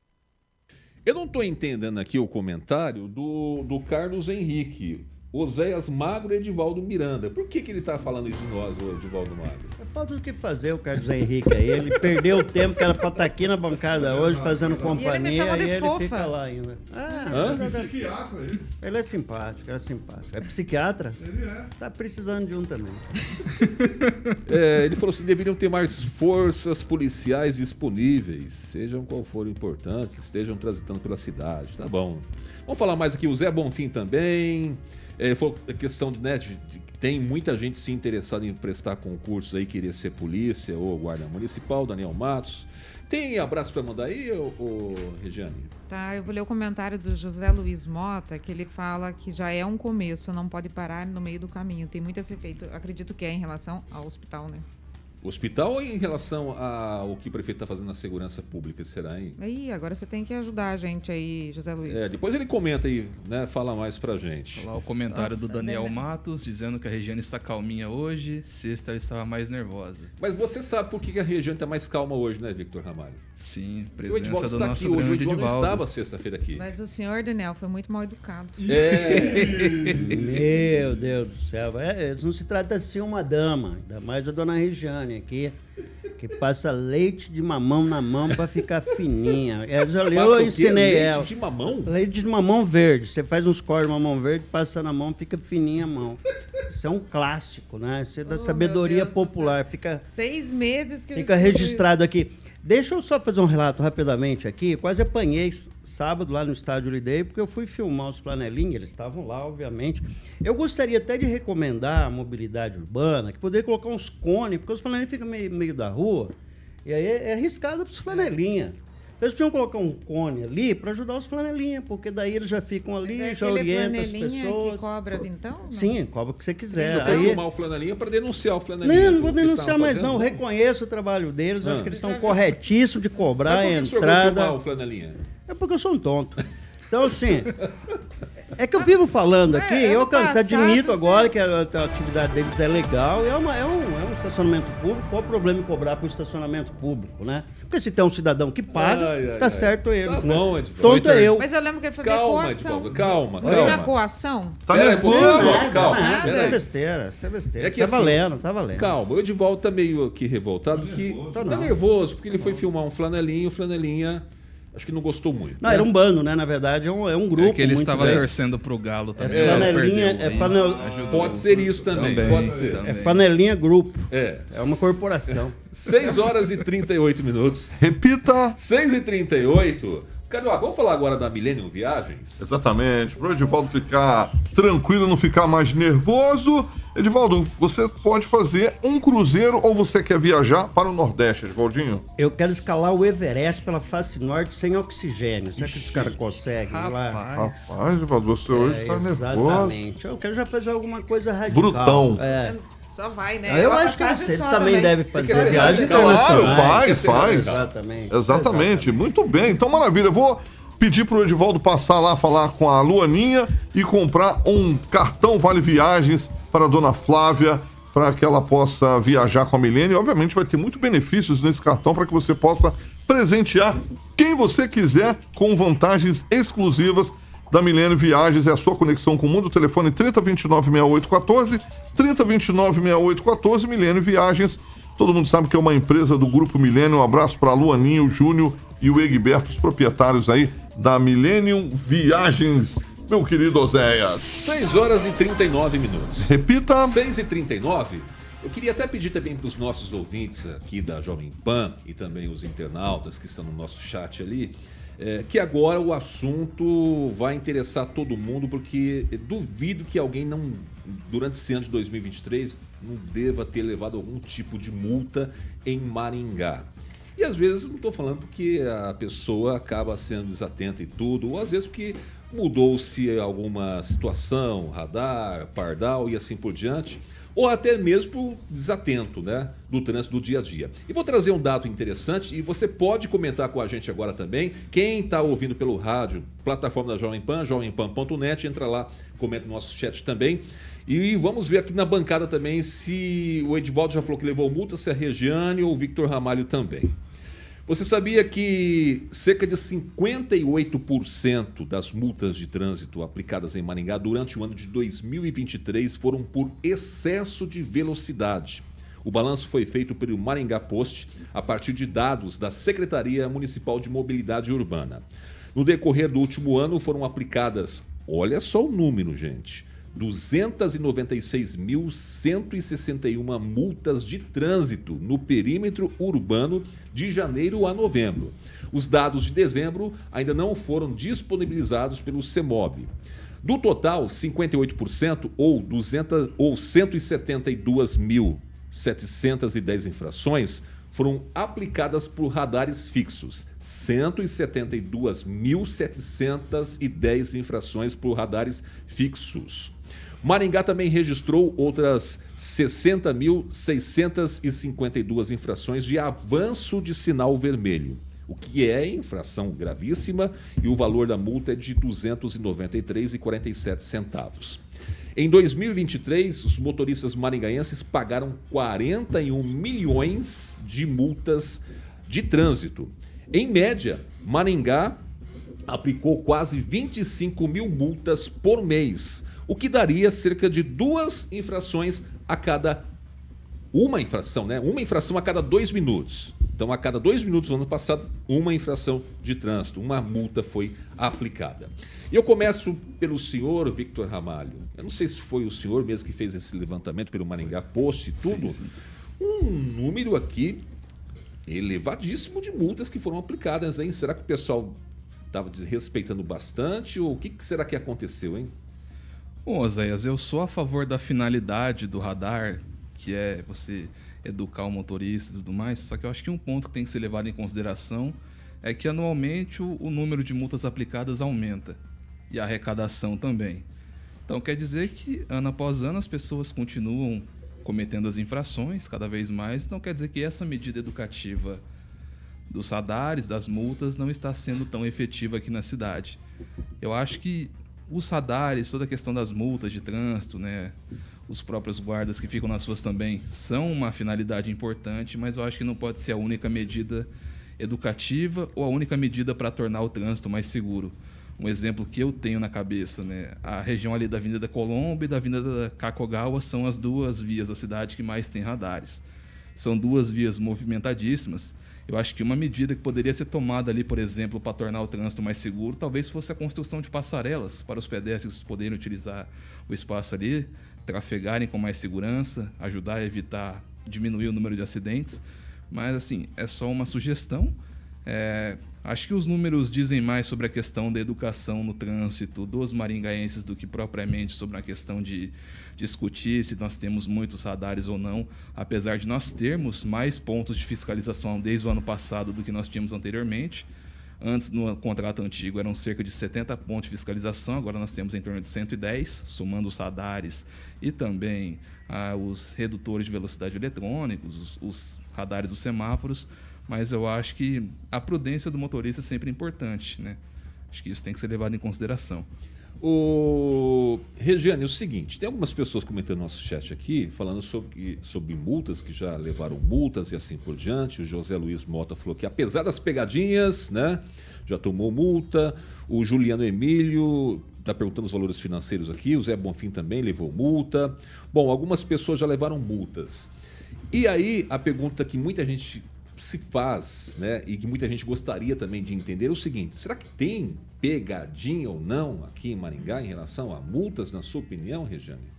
Eu não estou entendendo aqui o comentário do, do Carlos Henrique. Oséias Magro e Edivaldo Miranda. Por que, que ele está falando isso de nós, o Edivaldo Magro? É falta do que fazer o Carlos Henrique aí. Ele perdeu o tempo que era pra estar aqui na bancada hoje fazendo companhia chamou de e ele fofa. fica lá ainda. Ah, ele é simpático, ele é simpático. É psiquiatra? Ele é. Tá precisando de um também. É, ele falou assim: deveriam ter mais forças policiais disponíveis, sejam qual forem importantes, estejam transitando pela cidade. Tá bom. Vamos falar mais aqui, o Zé Bonfim também. É, foi a questão né, de, de tem muita gente se interessada em prestar concursos aí, querer ser polícia ou guarda municipal, Daniel Matos. Tem abraço para mandar aí, ô, ô, Regiane? Tá, eu vou ler o comentário do José Luiz Mota, que ele fala que já é um começo, não pode parar no meio do caminho. Tem muito a ser feito. Acredito que é em relação ao hospital, né? Hospital ou em relação ao que o prefeito está fazendo na segurança pública, será, hein? Aí, agora você tem que ajudar a gente aí, José Luiz. É, depois ele comenta aí, né? Fala mais pra gente. Lá o comentário do Daniel Matos, dizendo que a Regiane está calminha hoje, sexta ela estava mais nervosa. Mas você sabe por que a região está mais calma hoje, né, Victor Ramalho? Sim, o presença Edvaldo do está nosso aqui hoje, o não Edivaldo. estava sexta-feira aqui. Mas o senhor, Daniel, foi muito mal educado. É. Meu Deus do céu. É, não se trata assim uma dama, ainda mais a dona Regiane aqui, que passa leite de mamão na mão pra ficar fininha. É, já- eu o quê? ensinei Leite ela. de mamão? Leite de mamão verde. Você faz uns cortes de mamão verde, passa na mão, fica fininha a mão. Isso é um clássico, né? Isso é da Oh, sabedoria popular. Fica, Seis meses que eu Fica escuto registrado aqui. Deixa eu só fazer um relato rapidamente aqui. Quase apanhei sábado lá no estádio Lidei, porque eu fui filmar os flanelinhas, eles estavam lá, obviamente. Eu gostaria até de recomendar a mobilidade urbana, que poderia colocar uns cones, porque os flanelinhas ficam meio, meio da rua, e aí é, é arriscado para os flanelinhas. Então eles podiam colocar um cone ali para ajudar os flanelinhas, porque daí eles já ficam ali, Mas é já aquele orientam as flanelinha pessoas. que cobra vintão? Não. Sim, cobra o que você quiser. Você foi Aí- filmar o flanelinha para denunciar o flanelinha. não, não vou por que denunciar mais não. Reconheço o trabalho deles. Ah. Acho que eles estão corretíssimos de Mas cobrar por a que, que o senhor foi entrada. filmar o flanelinha? É porque eu sou um tonto. Então, assim. É que eu vivo falando aqui, É, eu passado, admito agora que a, a atividade deles é legal, é, uma, é, um, é um estacionamento público. Qual o problema em cobrar para o estacionamento público, né? Porque se tem um cidadão que paga, Ai, ai, tá ai. certo ele. Tá né? bom. Tonto é eu. Mas eu lembro que ele fazia Calma, coação. Edvaldo, calma, Não tinha calma. coação? Tá aí, nervoso? calma, calma, nada. isso é besteira, isso é besteira. É que tá assim, valendo, tá valendo. Calma, o Edivaldo tá meio que revoltado, que tá, não. nervoso, porque ele foi filmar um flanelinha, o flanelinha acho que não gostou muito. Não, né? era um bando, né? Na verdade, é um, é um grupo. É que ele muito estava grande. torcendo pro Galo também. É o Galo flanelinha, perdeu, é aí flanel- ajudou. Pode ser isso também, Também, pode ser. também. É Panelinha Grupo. É. É uma corporação. 6 horas e 38 minutos. Repita. 6 e 38. Carioca, vamos falar agora da Millennium Viagens? Exatamente. Para o Edivaldo ficar tranquilo, não ficar mais nervoso. Edivaldo, você pode fazer um cruzeiro ou você quer viajar para o Nordeste, Edivaldinho? Eu quero escalar o Everest pela face norte sem oxigênio. Será que os caras conseguem lá? Rapaz. Rapaz, Edivaldo, você hoje É, está nervoso. exatamente. Eu quero já fazer alguma coisa radical. Brutão. É. Só vai, né? Eu A acho que eles, eles só também devem fazer ser viagem? Claro, internacional. faz, faz. Exatamente. Exatamente, muito bem. Então, maravilha. Eu vou pedir pro Edivaldo passar lá, falar com a Luaninha e comprar um cartão Vale Viagens para a dona Flávia, para que ela possa viajar com a Milene. Obviamente, vai ter muito benefícios nesse cartão para que você possa presentear quem você quiser com vantagens exclusivas da Milênio Viagens é a sua conexão com o mundo. Telefone 3029-6814, 3029-6814, Milênio Viagens. Todo mundo sabe que é uma empresa do Grupo Milênio. Um abraço para Luaninho, o Júnior e o Egberto, os proprietários aí da Millennium Viagens. Meu querido Oséias. 6 horas e 39 minutos. Repita. 6 e 39 eu queria até pedir também para os nossos ouvintes aqui da Jovem Pan e também os internautas que estão no nosso chat ali, é, que agora o assunto vai interessar todo mundo, porque duvido que alguém não, durante esse ano de 2023, não deva ter levado algum tipo de multa em Maringá. E às vezes não estou falando porque a pessoa acaba sendo desatenta e tudo, ou às vezes porque mudou-se alguma situação, radar, pardal e assim por diante, ou até mesmo por desatento né, do trânsito do dia a dia. E vou trazer um dado interessante e você pode comentar com a gente agora também. Quem está ouvindo pelo rádio, plataforma da Jovem Pan, jovempan.net, entra lá, comenta no nosso chat também. E vamos ver aqui na bancada também se o Edvaldo já falou que levou multa, se a Regiane ou o Victor Ramalho também. Você sabia que cerca de 58% das multas de trânsito aplicadas em Maringá durante o ano de 2023 foram por excesso de velocidade? O balanço foi feito pelo Maringá Post a partir de dados da Secretaria Municipal de Mobilidade Urbana. No decorrer do último ano foram aplicadas, olha só o número, gente, 296.161 multas de trânsito no perímetro urbano de janeiro a novembro. Os dados de dezembro ainda não foram disponibilizados pelo CEMOB. Do total, 58% ou, 200, ou 172.710 infrações foram aplicadas por radares fixos. 172.710 infrações por radares fixos. Maringá também registrou outras 60.652 infrações de avanço de sinal vermelho, o que é infração gravíssima e o valor da multa é de R$ 293,47 centavos. Em 2023, os motoristas maringaenses pagaram 41 milhões de multas de trânsito. Em média, Maringá aplicou quase 25 mil multas por mês, o que daria cerca de duas infrações a cada uma infração, né? Uma infração a cada dois minutos. Então, a cada dois minutos no ano passado, uma infração de trânsito, uma multa foi aplicada. E eu começo pelo senhor Victor Ramalho. Eu não sei se foi o senhor mesmo que fez esse levantamento pelo Maringá Post e tudo. Sim, sim. Um número aqui elevadíssimo de multas que foram aplicadas, hein? Será que o pessoal estava desrespeitando bastante ou o que será que aconteceu, hein? Bom, Oséias, eu sou a favor da finalidade do radar, que é você educar o motorista e tudo mais, só que eu acho que um ponto que tem que ser levado em consideração é que anualmente o, o número de multas aplicadas aumenta e a arrecadação também. Então quer dizer que ano após ano as pessoas continuam cometendo as infrações cada vez mais, então quer dizer que essa medida educativa dos radares, das multas, não está sendo tão efetiva aqui na cidade. Eu acho que os radares, toda a questão das multas de trânsito, né, os próprios guardas que ficam nas ruas também são uma finalidade importante, mas eu acho que não pode ser a única medida educativa ou a única medida para tornar o trânsito mais seguro. Um exemplo que eu tenho na cabeça, né? A região ali da Avenida Colombo e da Avenida Kakogawa são as duas vias da cidade que mais tem radares. São duas vias movimentadíssimas. Eu acho que uma medida que poderia ser tomada ali, por exemplo, para tornar o trânsito mais seguro, talvez fosse a construção de passarelas para os pedestres poderem utilizar o espaço ali, trafegarem com mais segurança, ajudar a evitar, diminuir o número de acidentes. Mas, assim, é só uma sugestão. É, acho que os números dizem mais sobre a questão da educação no trânsito dos maringaenses do que propriamente sobre a questão de discutir se nós temos muitos radares ou não, apesar de nós termos mais pontos de fiscalização desde o ano passado do que nós tínhamos anteriormente. Antes, no contrato antigo, eram cerca de 70 pontos de fiscalização, agora nós temos em torno de 110, somando os radares e também ah, os redutores de velocidade eletrônicos, os, os radares dos semáforos. Mas eu acho que a prudência do motorista é sempre importante, né? Acho que isso tem que ser levado em consideração. O Regiane, é o seguinte, tem algumas pessoas comentando no nosso chat aqui, falando sobre, sobre multas, que já levaram multas e assim por diante. O José Luiz Mota falou que apesar das pegadinhas, né, já tomou multa. O Juliano Emílio está perguntando os valores financeiros aqui. O Zé Bonfim também levou multa. Bom, algumas pessoas já levaram multas. E aí, a pergunta que muita gente se faz, né, e que muita gente gostaria também de entender é o seguinte: será que tem pegadinha ou não aqui em Maringá em relação a multas, na sua opinião, Regiane?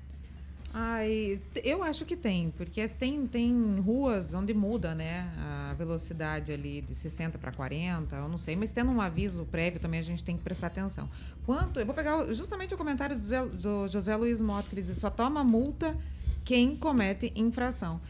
Ai, eu acho que tem, porque tem, tem ruas onde muda, né, a velocidade ali de 60 para 40, eu não sei, mas tendo um aviso prévio também a gente tem que prestar atenção. Quanto, eu vou pegar justamente o comentário do José, do José Luiz Mota, que diz, só toma multa quem comete infração.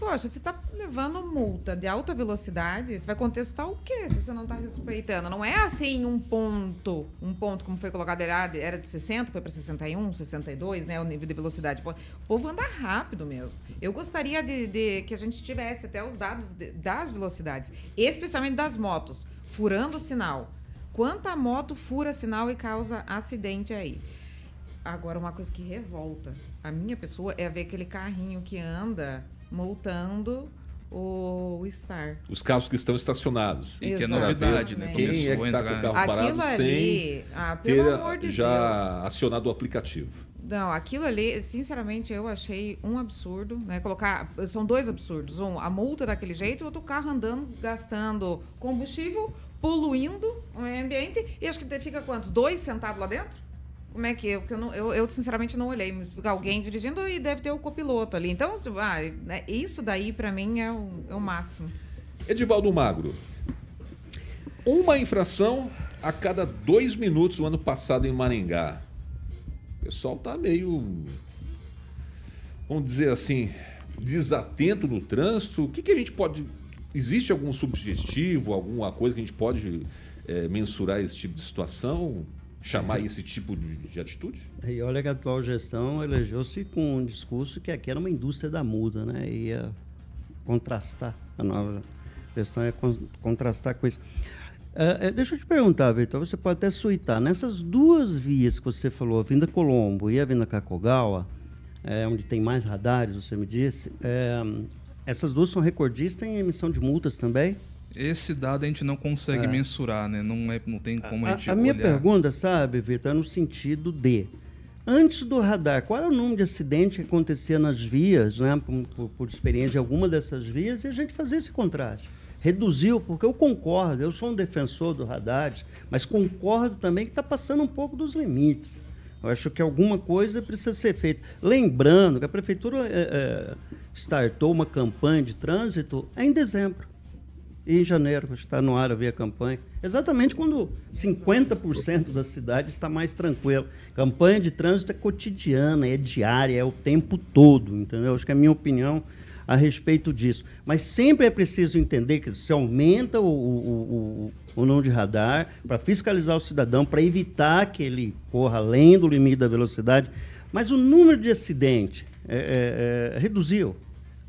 Poxa, você está levando multa de alta velocidade, você vai contestar o quê se você não está respeitando? Não é assim um ponto, um ponto como foi colocado era de 60, foi para 61, 62, né, o nível de velocidade. O povo anda rápido mesmo. Eu gostaria de, de que a gente tivesse até os dados de, das velocidades, especialmente das motos, furando o sinal. Quanta moto fura sinal e causa acidente aí? Agora, uma coisa que revolta a minha pessoa é ver aquele carrinho que anda multando o Star. Os carros que estão estacionados. E que é novidade, né? Quem é que está com o carro parado ali, sem ah, ter de já Deus. acionado o aplicativo? Não, aquilo ali, sinceramente, eu achei um absurdo, né? Colocar. São dois absurdos. Um, a multa daquele jeito, e outro carro andando, gastando combustível, poluindo o meio ambiente. E acho que fica quantos? Dois sentados lá dentro? Como é que é? Porque eu, não, eu, eu, sinceramente não olhei, mas alguém dirigindo e deve ter o copiloto ali. Então, ah, né, isso daí para mim é o, é o máximo. Edivaldo Magro, uma infração a cada dois minutos no ano passado em Maringá. O pessoal tá meio, vamos dizer assim, desatento no trânsito. O que, que a gente pode existe algum subjetivo, alguma coisa que a gente pode é, mensurar esse tipo de situação? Chamar esse tipo de, de atitude? E olha que a atual gestão elegeu-se com um discurso que aqui era uma indústria da muda, né? Ia contrastar, a nova gestão ia con- contrastar com isso. É, deixa eu te perguntar, Vitor, você pode até suitar. Nessas duas vias que você falou, a Vinda Colombo e a Vinda Cacogawa, é, onde tem mais radares, você me disse, é, essas duas são recordistas em emissão de multas também? Esse dado a gente não consegue É. mensurar, né? Não, é, não tem como a, A, gente a minha olhar. pergunta, sabe, Vitor, é no sentido de antes do radar, qual era o número de acidente que acontecia nas vias, né, por, por- por experiência de alguma dessas vias, e a gente fazia esse contraste. Reduziu, porque eu concordo, eu sou um defensor do radares, mas concordo também que está passando um pouco dos limites. Eu acho que alguma coisa precisa ser feita. Lembrando que a prefeitura eh, eh, startou uma campanha de trânsito em dezembro. Em janeiro, está no ar a via campanha. Exatamente quando 50% da cidade está mais tranquila. Campanha de trânsito é cotidiana, é diária, é o tempo todo, entendeu? Acho que é a minha opinião a respeito disso. Mas sempre é preciso entender que se aumenta o, o, o, o número de radar para fiscalizar o cidadão, para evitar que ele corra além do limite da velocidade. Mas o número de acidentes é, é, é, reduziu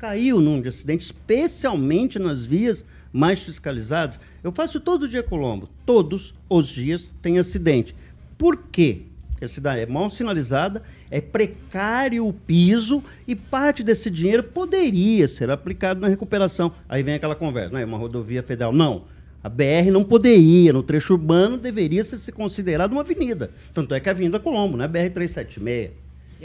caiu o número de acidentes, especialmente nas vias mais fiscalizadas. Eu faço todo dia Colombo. Todos os dias tem acidente. Por quê? Porque a cidade é mal sinalizada, é precário o piso e parte desse dinheiro poderia ser aplicado na recuperação. Aí vem aquela conversa, né? Uma rodovia federal. Não. A BR não poderia, no trecho urbano, deveria ser se considerado uma avenida. Tanto é que a Avenida Colombo, não é BR-376.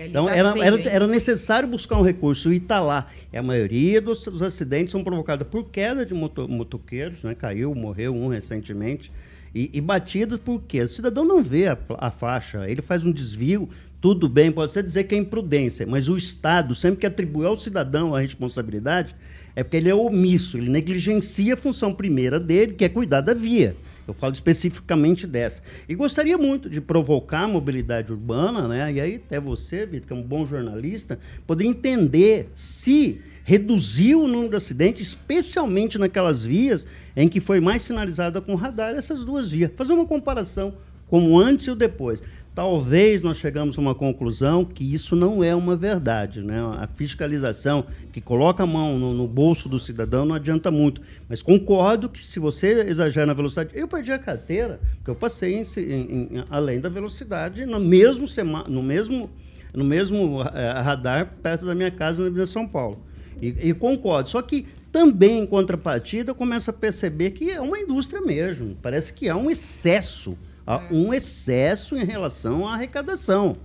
Então, tá era, feio, era, era necessário buscar um recurso e está lá. E a maioria dos, dos acidentes são provocados por queda de moto- motoqueiros, né? caiu, morreu um recentemente, e, e batidas por quê? O cidadão não vê a, a faixa, ele faz um desvio, tudo bem, pode ser dizer que é imprudência, mas o Estado, sempre que atribui ao cidadão a responsabilidade, é porque ele é omisso, ele negligencia a função primeira dele, que é cuidar da via. Eu falo especificamente dessa. E gostaria muito de provocar a mobilidade urbana, né? E aí até você, Vitor, que é um bom jornalista, poderia entender se reduziu o número de acidentes, especialmente naquelas vias em que foi mais sinalizada com radar essas duas vias. Fazer uma comparação como antes e o depois. Talvez nós chegamos a uma conclusão que isso não é uma verdade. Né? A fiscalização que coloca a mão no, no bolso do cidadão não adianta muito. Mas concordo que se você exagera na velocidade. Eu perdi a carteira, porque eu passei em, em- em- além da velocidade no mesmo, sema, no mesmo, no mesmo eh, radar perto da minha casa na Avenida São Paulo. E, e concordo. Só que também, em contrapartida, eu começo a perceber que é uma indústria mesmo. Parece que há um excesso. Há um excesso em relação à arrecadação.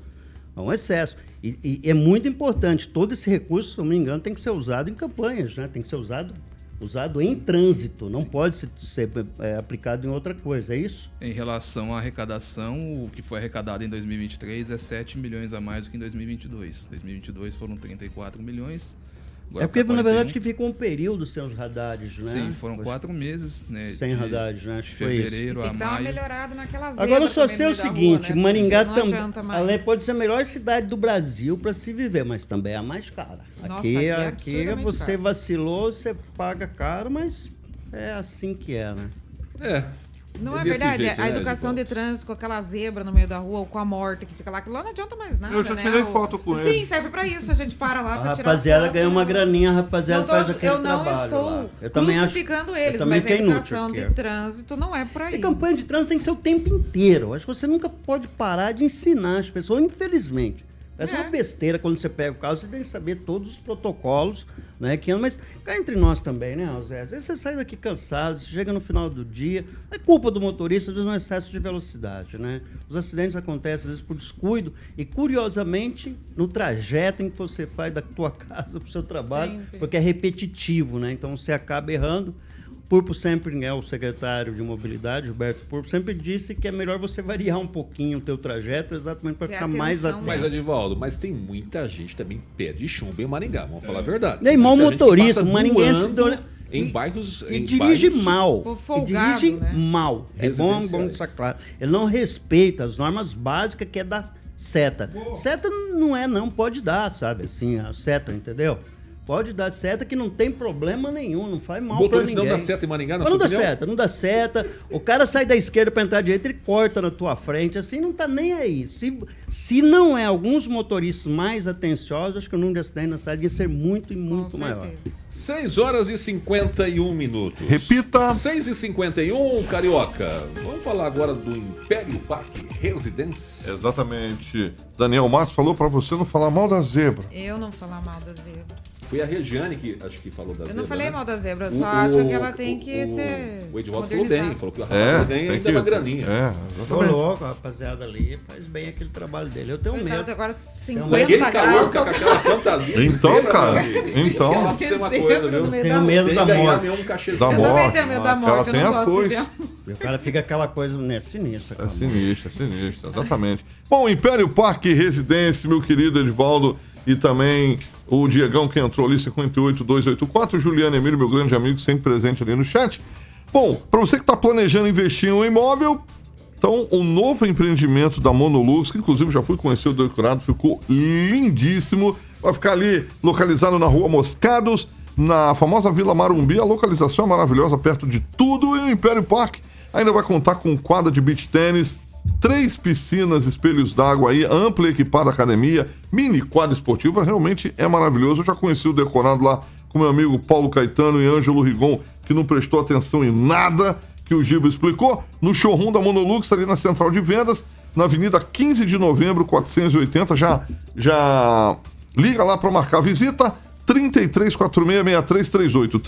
Há um excesso. E, e é muito importante. Todo esse recurso, se não me engano, tem que ser usado em campanhas, né? Tem que ser usado, usado em trânsito. Não pode ser, ser, é, aplicado em outra coisa, é isso? Em relação à arrecadação, o que foi arrecadado em 2023 é 7 milhões a mais do que em 2022. 2022 foram 34 milhões. Agora é porque, na verdade, 41. que ficou um período sem os radares, né? Sim, foram Pois- quatro meses, né? Sem de- radares, né? Acho De que foi isso. fevereiro Tem a que dar uma maio. melhorada naquela zebra Agora eu só sei o da rua, seguinte, né? Maringá também pode ser a melhor cidade do Brasil para se viver, mas também é a mais cara. Nossa, aqui, aqui é aqui absurdamente você caro. vacilou, você paga caro, mas é assim que é, né? É. Não é, desse verdade? jeito, a né, educação de Edivaldo? trânsito com aquela zebra no meio da rua ou com a morte que fica lá, aquilo lá não adianta mais nada. Eu já né? tirei foto com Sim, ele. serve pra isso. A gente para lá A pra tirar rapaziada foto, ganha uma graninha, a rapaziada Não tô- faz aquele eu não trabalho estou lá. Eu também acho, crucificando eu eles, também mas a que é inútil, educação que de é. trânsito não é por aí. E campanha de trânsito tem que ser o tempo inteiro. Acho que você nunca pode parar de ensinar as pessoas, infelizmente. É só É. uma besteira quando você pega o carro, você tem que saber todos os protocolos, né? Que, mas cá entre nós também, né, Zé? Às vezes você sai daqui cansado, você chega no final do dia, é culpa do motorista, às vezes um excesso de velocidade, né? Os acidentes acontecem, às vezes, por descuido e, curiosamente, no trajeto em que você faz da tua casa para o seu trabalho, Sempre. porque é repetitivo, né? Então você acaba errando. Purpo sempre é o secretário de mobilidade, Gilberto Purpo, sempre disse que é melhor você variar um pouquinho o teu trajeto, exatamente para ficar mais atento. Mas, Edivaldo, mas tem muita gente também perde chumbo em Maringá, vamos falar a verdade. Gente que motorista, maringuense, em bairros... E em dirige bairros- mal. E folgado, dirige né? mal. É bom, bom deixar claro. Ele não respeita as normas básicas que é da seta. Seta não é, não pode dar, sabe? Assim, a seta, entendeu? Pode dar seta que não tem problema nenhum, não faz mal motorista ninguém. não dá seta em Maringá, na Mas não sua dá opinião? seta, não dá seta. O cara sai da esquerda pra entrar à direita, ele corta na tua frente, assim, não tá nem aí. Se, se não é alguns motoristas mais atenciosos, acho que o número de acidentes na cidade ia ser muito e muito maior. 6 horas e 51 minutos. Repita. 6 e 51, Carioca. Vamos falar agora do Império Parque Residência. Exatamente. Daniel Matos falou pra você não falar mal da zebra. Eu não falar mal da zebra. Foi a Regiane que acho que falou da Eu zebra. não falei né? mal da zebra, eu O- só acho o- que ela tem que o- ser. O Edivaldo falou bem, falou que o É, rapaz ganha tem ainda que- uma graninha. É, Tô louco, a rapaziada ali faz bem aquele trabalho dele. Eu tenho medo. agora Tenho 50 medo. Aquele graus. calor com aquela fantasia. Então, zebra, cara, então. É uma coisa, viu? Tenho medo da morte. Da Eu também morte. tenho medo da Aquela morte, eu tem não a. E o cara fica aquela coisa né, sinistra. É cara. sinistro, é sinistro, exatamente. Bom, Império Parque Residência, meu querido Edivaldo, e também o Diegão que entrou ali, 58284, Juliano Emílio, meu grande amigo, sempre presente ali no chat. Bom, para você que está planejando investir em um imóvel, então o novo empreendimento da Monolux, que inclusive já fui conhecer o decorado, ficou lindíssimo. Vai ficar ali localizado na rua Moscados, na famosa Vila Marumbi. A localização é maravilhosa, perto de tudo. E o Império Parque ainda vai contar com quadra de beach tênis, três piscinas, espelhos d'água aí, ampla e equipada academia, mini quadra esportiva, realmente é maravilhoso. Eu já conheci o decorado lá com meu amigo Paulo Caetano e Ângelo Rigon, que não prestou atenção em nada que o Giba explicou, no showroom da Monolux, ali na Central de Vendas, na Avenida 15 de Novembro, 480. Já, já liga lá para marcar a visita. 3346-6338.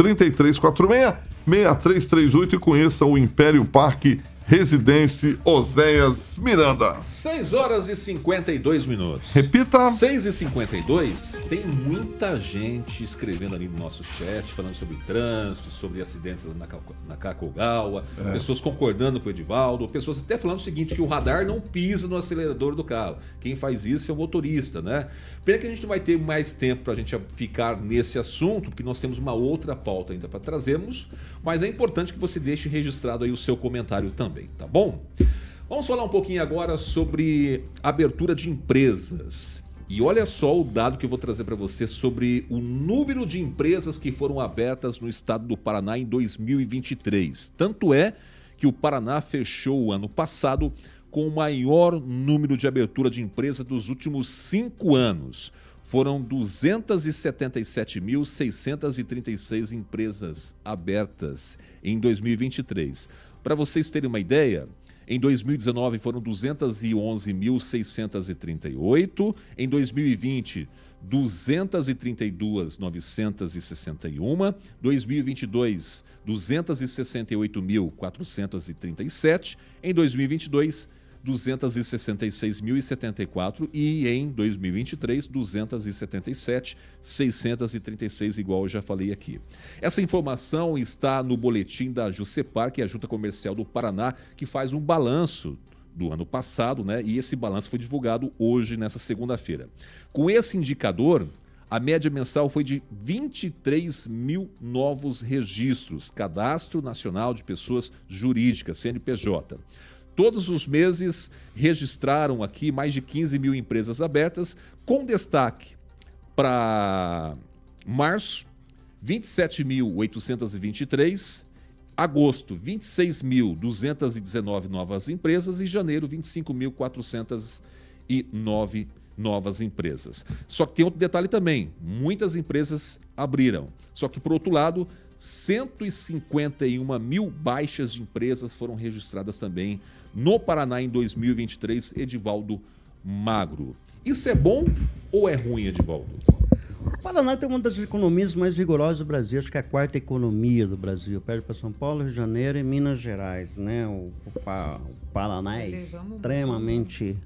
3346-6338 e conheça o Império Parque Residência Oséias Miranda. 6 horas e 52 minutos. Repita. 6 e 52 tem muita gente escrevendo ali no nosso chat, falando sobre trânsito, sobre acidentes na, na Cacogawa, É. pessoas concordando com o Edivaldo, pessoas até falando o seguinte, que o radar não pisa no acelerador do carro. Quem faz isso é o motorista, né? Pena que a gente não vai ter mais tempo para a gente ficar nesse assunto, porque nós temos uma outra pauta ainda para trazermos, mas é importante que você deixe registrado aí o seu comentário também, tá bom? Vamos falar um pouquinho agora sobre abertura de empresas. E olha só o dado que eu vou trazer para você sobre o número de empresas que foram abertas no estado do Paraná em 2023. Tanto é que o Paraná fechou o ano passado com o maior número de abertura de empresa dos últimos cinco anos. Foram 277.636 empresas abertas em 2023. Para vocês terem uma ideia, em 2019 foram 211.638, em 2020 232.961, 2022 268.437, em 2022 266.074 e em 2023 277.636, igual eu já falei aqui. Essa informação está no boletim da Juscepar, que é a Junta Comercial do Paraná, que faz um balanço do ano passado, né? E esse balanço foi divulgado hoje, nessa segunda-feira. Com esse indicador, a média mensal foi de 23 mil novos registros, Cadastro Nacional de Pessoas Jurídicas, CNPJ. Todos os meses registraram aqui mais de 15 mil empresas abertas, com destaque para março, 27.823, agosto, 26.219 novas empresas e janeiro, 25.409 novas empresas. Só que tem outro detalhe também: muitas empresas abriram. Só que, por outro lado, 151 mil baixas de empresas foram registradas também no Paraná em 2023, Edivaldo Magro. Isso é bom ou é ruim, Edivaldo? O Paraná tem uma das economias mais vigorosas do Brasil, acho que é a quarta economia do Brasil, perde para São Paulo, Rio de Janeiro e Minas Gerais, né? O, o Pa- o Paraná é extremamente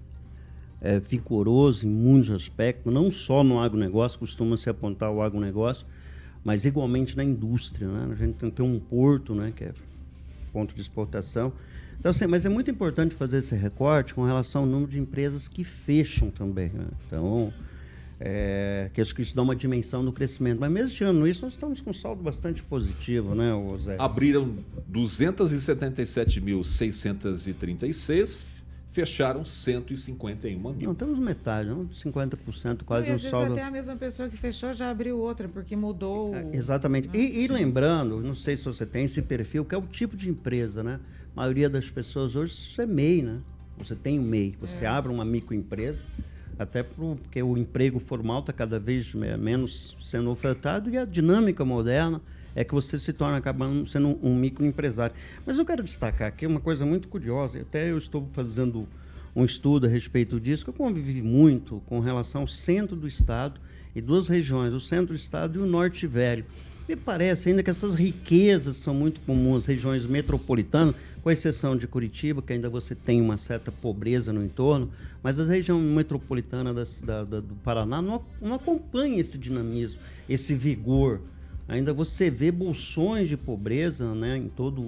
é, vigoroso em muitos aspectos, não só no agronegócio, costuma se apontar o agronegócio, mas igualmente na indústria, né? A gente tem, tem um porto, né, que é ponto de exportação. Então, assim, mas é muito importante fazer esse recorte com relação ao número de empresas que fecham também. né? Então, é, que acho que isso dá uma dimensão do crescimento. Mas mesmo tirando isso, nós estamos com um saldo bastante positivo, né, Zé? Abriram 277.636, fecharam 151 mil. Não, temos metade, não? 50% quase e um às vezes saldo. até a mesma pessoa que fechou já abriu outra, porque mudou. É, o- Exatamente. E, e sim. lembrando, não sei se você tem esse perfil, que é o tipo de empresa, né? A maioria das pessoas hoje é MEI, né? Você tem um MEI, você É. abre uma microempresa, até porque o emprego formal está cada vez me- menos sendo ofertado e a dinâmica moderna é que você se torna acabando sendo um, um microempresário. Mas eu quero destacar aqui uma coisa muito curiosa, e até eu estou fazendo um estudo a respeito disso, que eu convivi muito com relação ao centro do estado e duas regiões, o centro do estado e o norte velho. Me parece ainda que essas riquezas são muito comuns, regiões metropolitanas, com exceção de Curitiba, que ainda você tem uma certa pobreza no entorno, mas a região metropolitana das- da- da- do Paraná não, não acompanha esse dinamismo, esse vigor. Ainda você vê bolsões de pobreza né, em todo o,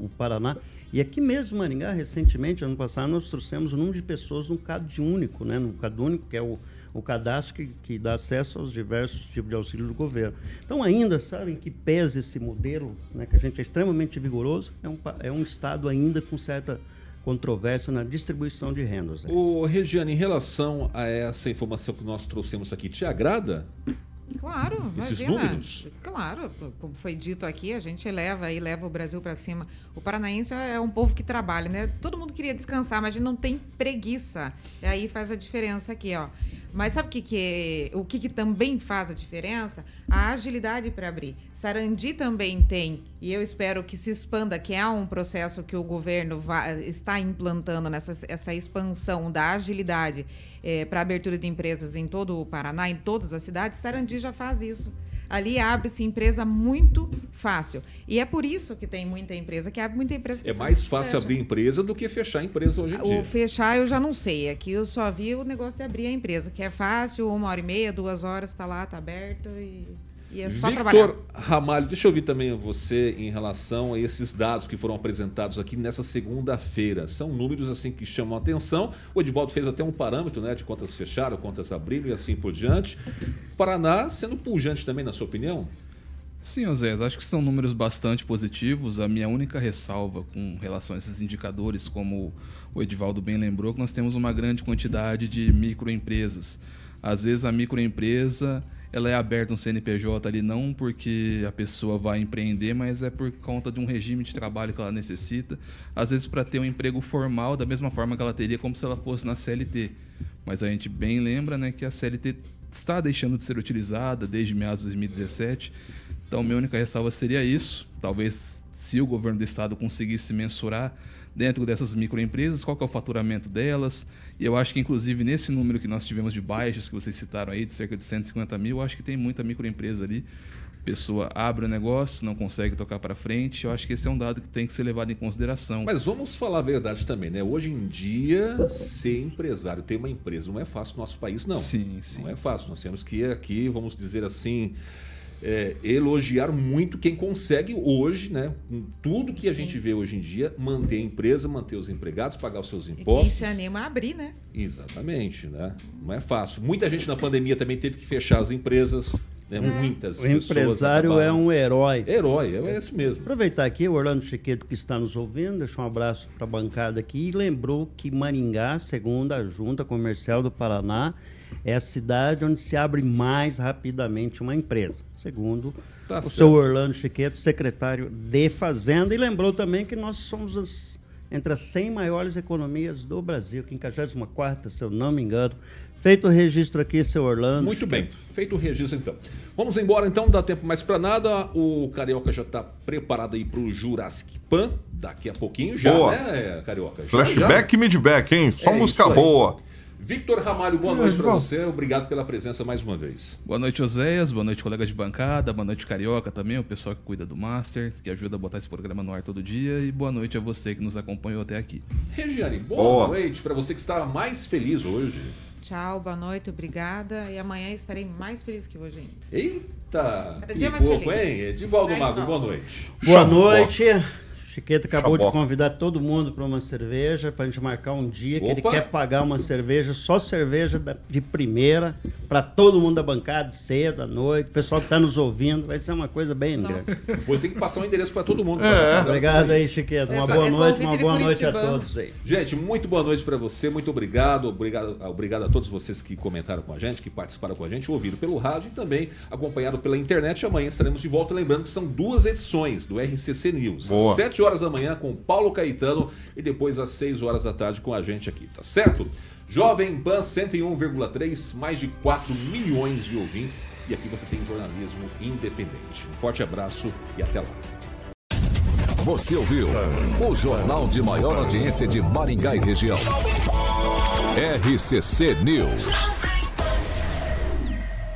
o- o Paraná. E aqui mesmo, Maringá, recentemente, ano passado, nós trouxemos o número de pessoas no CAD único, né, no CAD único, que é o, o cadastro que, que dá acesso aos diversos tipos de auxílio do governo. Então, ainda, sabem que pesa esse modelo, né, que a gente é extremamente vigoroso, é um, é um Estado ainda com certa controvérsia na distribuição de rendas. né? Ô, Regiane, em relação a essa informação que nós trouxemos aqui, te agrada? Claro, Esses imagina. números? Claro, como foi dito aqui, a gente eleva e leva o Brasil para cima. O paranaense é um povo que trabalha, né? Todo mundo queria descansar, mas a gente não tem preguiça. E aí faz a diferença aqui, ó. Mas sabe o que, que o que, que também faz a diferença? A agilidade para abrir. Sarandi também tem, e eu espero que se expanda, que é um processo que o governo vai- está implantando nessa essa expansão da agilidade para abertura de empresas em todo o Paraná, em todas as cidades. Sarandi já faz isso. Ali abre-se empresa muito fácil. E é por isso que tem muita empresa, que abre muita empresa É mais fácil fecha. abrir empresa do que fechar empresa hoje em dia. O fechar eu já não sei. Aqui eu só vi o negócio de abrir a empresa, que é fácil, uma hora e meia, duas horas, está lá, está aberto e, e é só trabalhar. Victor Ramalho, deixa eu ouvir também você em relação a esses dados que foram apresentados aqui nessa segunda-feira. São números assim que chamam a atenção. O Edivaldo fez até um parâmetro né, de quantas fecharam, quantas abriram e assim por diante. Paraná sendo pujante também, na sua opinião? Sim, Osés, acho que são números bastante positivos. A minha única ressalva com relação a esses indicadores, como o Edivaldo bem lembrou, que nós temos uma grande quantidade de microempresas. Às vezes a microempresa ela é aberta um CNPJ ali não porque a pessoa vai empreender, mas é por conta de um regime de trabalho que ela necessita. Às vezes para ter um emprego formal, da mesma forma que ela teria como se ela fosse na CLT. Mas a gente bem lembra né, que a CLT está deixando de ser utilizada desde meados de 2017. Então, minha única ressalva seria isso. Talvez, se o governo do estado conseguisse mensurar dentro dessas microempresas, qual é o faturamento delas. E eu acho que, inclusive, nesse número que nós tivemos de baixas, que vocês citaram aí, de cerca de 150 mil, eu acho que tem muita microempresa ali. A pessoa abre o negócio, não consegue tocar para frente. Eu acho que esse é um dado que tem que ser levado em consideração. Mas vamos falar a verdade também, né? Hoje em dia, ser empresário, ter uma empresa, não é fácil no nosso país, não. Sim, sim. Não é fácil. Nós temos que aqui, vamos dizer assim, é, elogiar muito quem consegue hoje, né? Com tudo que a gente vê hoje em dia, manter a empresa, manter os empregados, pagar os seus E quem impostos. se anima a abrir, né? Exatamente, né? Não é fácil. Muita gente na pandemia também teve que fechar as empresas, né? Muitas O pessoas. empresário é acabaram- um herói. Herói, é esse mesmo. Aproveitar aqui, o Orlando Chiqueto que está nos ouvindo, deixar um abraço para a bancada aqui e lembrou que Maringá, segundo a Junta Comercial do Paraná, é a cidade onde se abre mais rapidamente uma empresa, segundo Tá o certo. seu Orlando Chiqueto, secretário de Fazenda, e lembrou também que nós somos as, entre as 100 maiores economias do Brasil, 54 se eu não me engano. Feito o registro aqui, seu Orlando. Muito bem, feito o registro então. Vamos embora então, não dá tempo mais para nada. O Carioca já está preparado aí para o Jurassic Pan, daqui a pouquinho já, Boa. né, Carioca? Já, Flashback e midback, hein? Só É música isso aí. Victor Ramalho, boa noite para você. Obrigado pela presença mais uma vez. Boa noite, Oséias. Boa noite, colega de bancada. Boa noite, Carioca também, o pessoal que cuida do Master, que ajuda a botar esse programa no ar todo dia. E boa noite a você que nos acompanhou até aqui. Regiane, boa, Boa. noite para você que está mais feliz hoje. Tchau, boa noite, obrigada. E amanhã estarei mais feliz que hoje ainda. Eita, Cada dia mais pouco, feliz. hein? Edivaldo Mago, boa noite. Boa noite. Chiqueta acabou de convidar todo mundo para uma cerveja, para a gente marcar um dia que ele Opa! quer pagar uma cerveja, só cerveja de primeira, para todo mundo da bancada, cedo, à noite, o pessoal que está nos ouvindo, vai ser uma coisa bem grande. Depois tem que passar o endereço para todo mundo. É. Obrigado aí, Chiqueta. Uma boa é noite, uma boa noite a todos aí. Gente, muito boa noite para você, muito obrigado, obrigado, obrigado a todos vocês que comentaram com a gente, que participaram com a gente, ouviram pelo rádio e também acompanhado pela internet. Amanhã estaremos de volta, lembrando que são duas edições do RCC News. Boa. Às 7 horas da manhã com Paulo Caetano e depois às 6 horas da tarde com a gente aqui, tá certo? Jovem Pan 101,3, mais de 4 milhões de ouvintes e aqui você tem jornalismo independente. Um forte abraço e até lá. Você ouviu o jornal de maior audiência de Maringá e região. RCC News.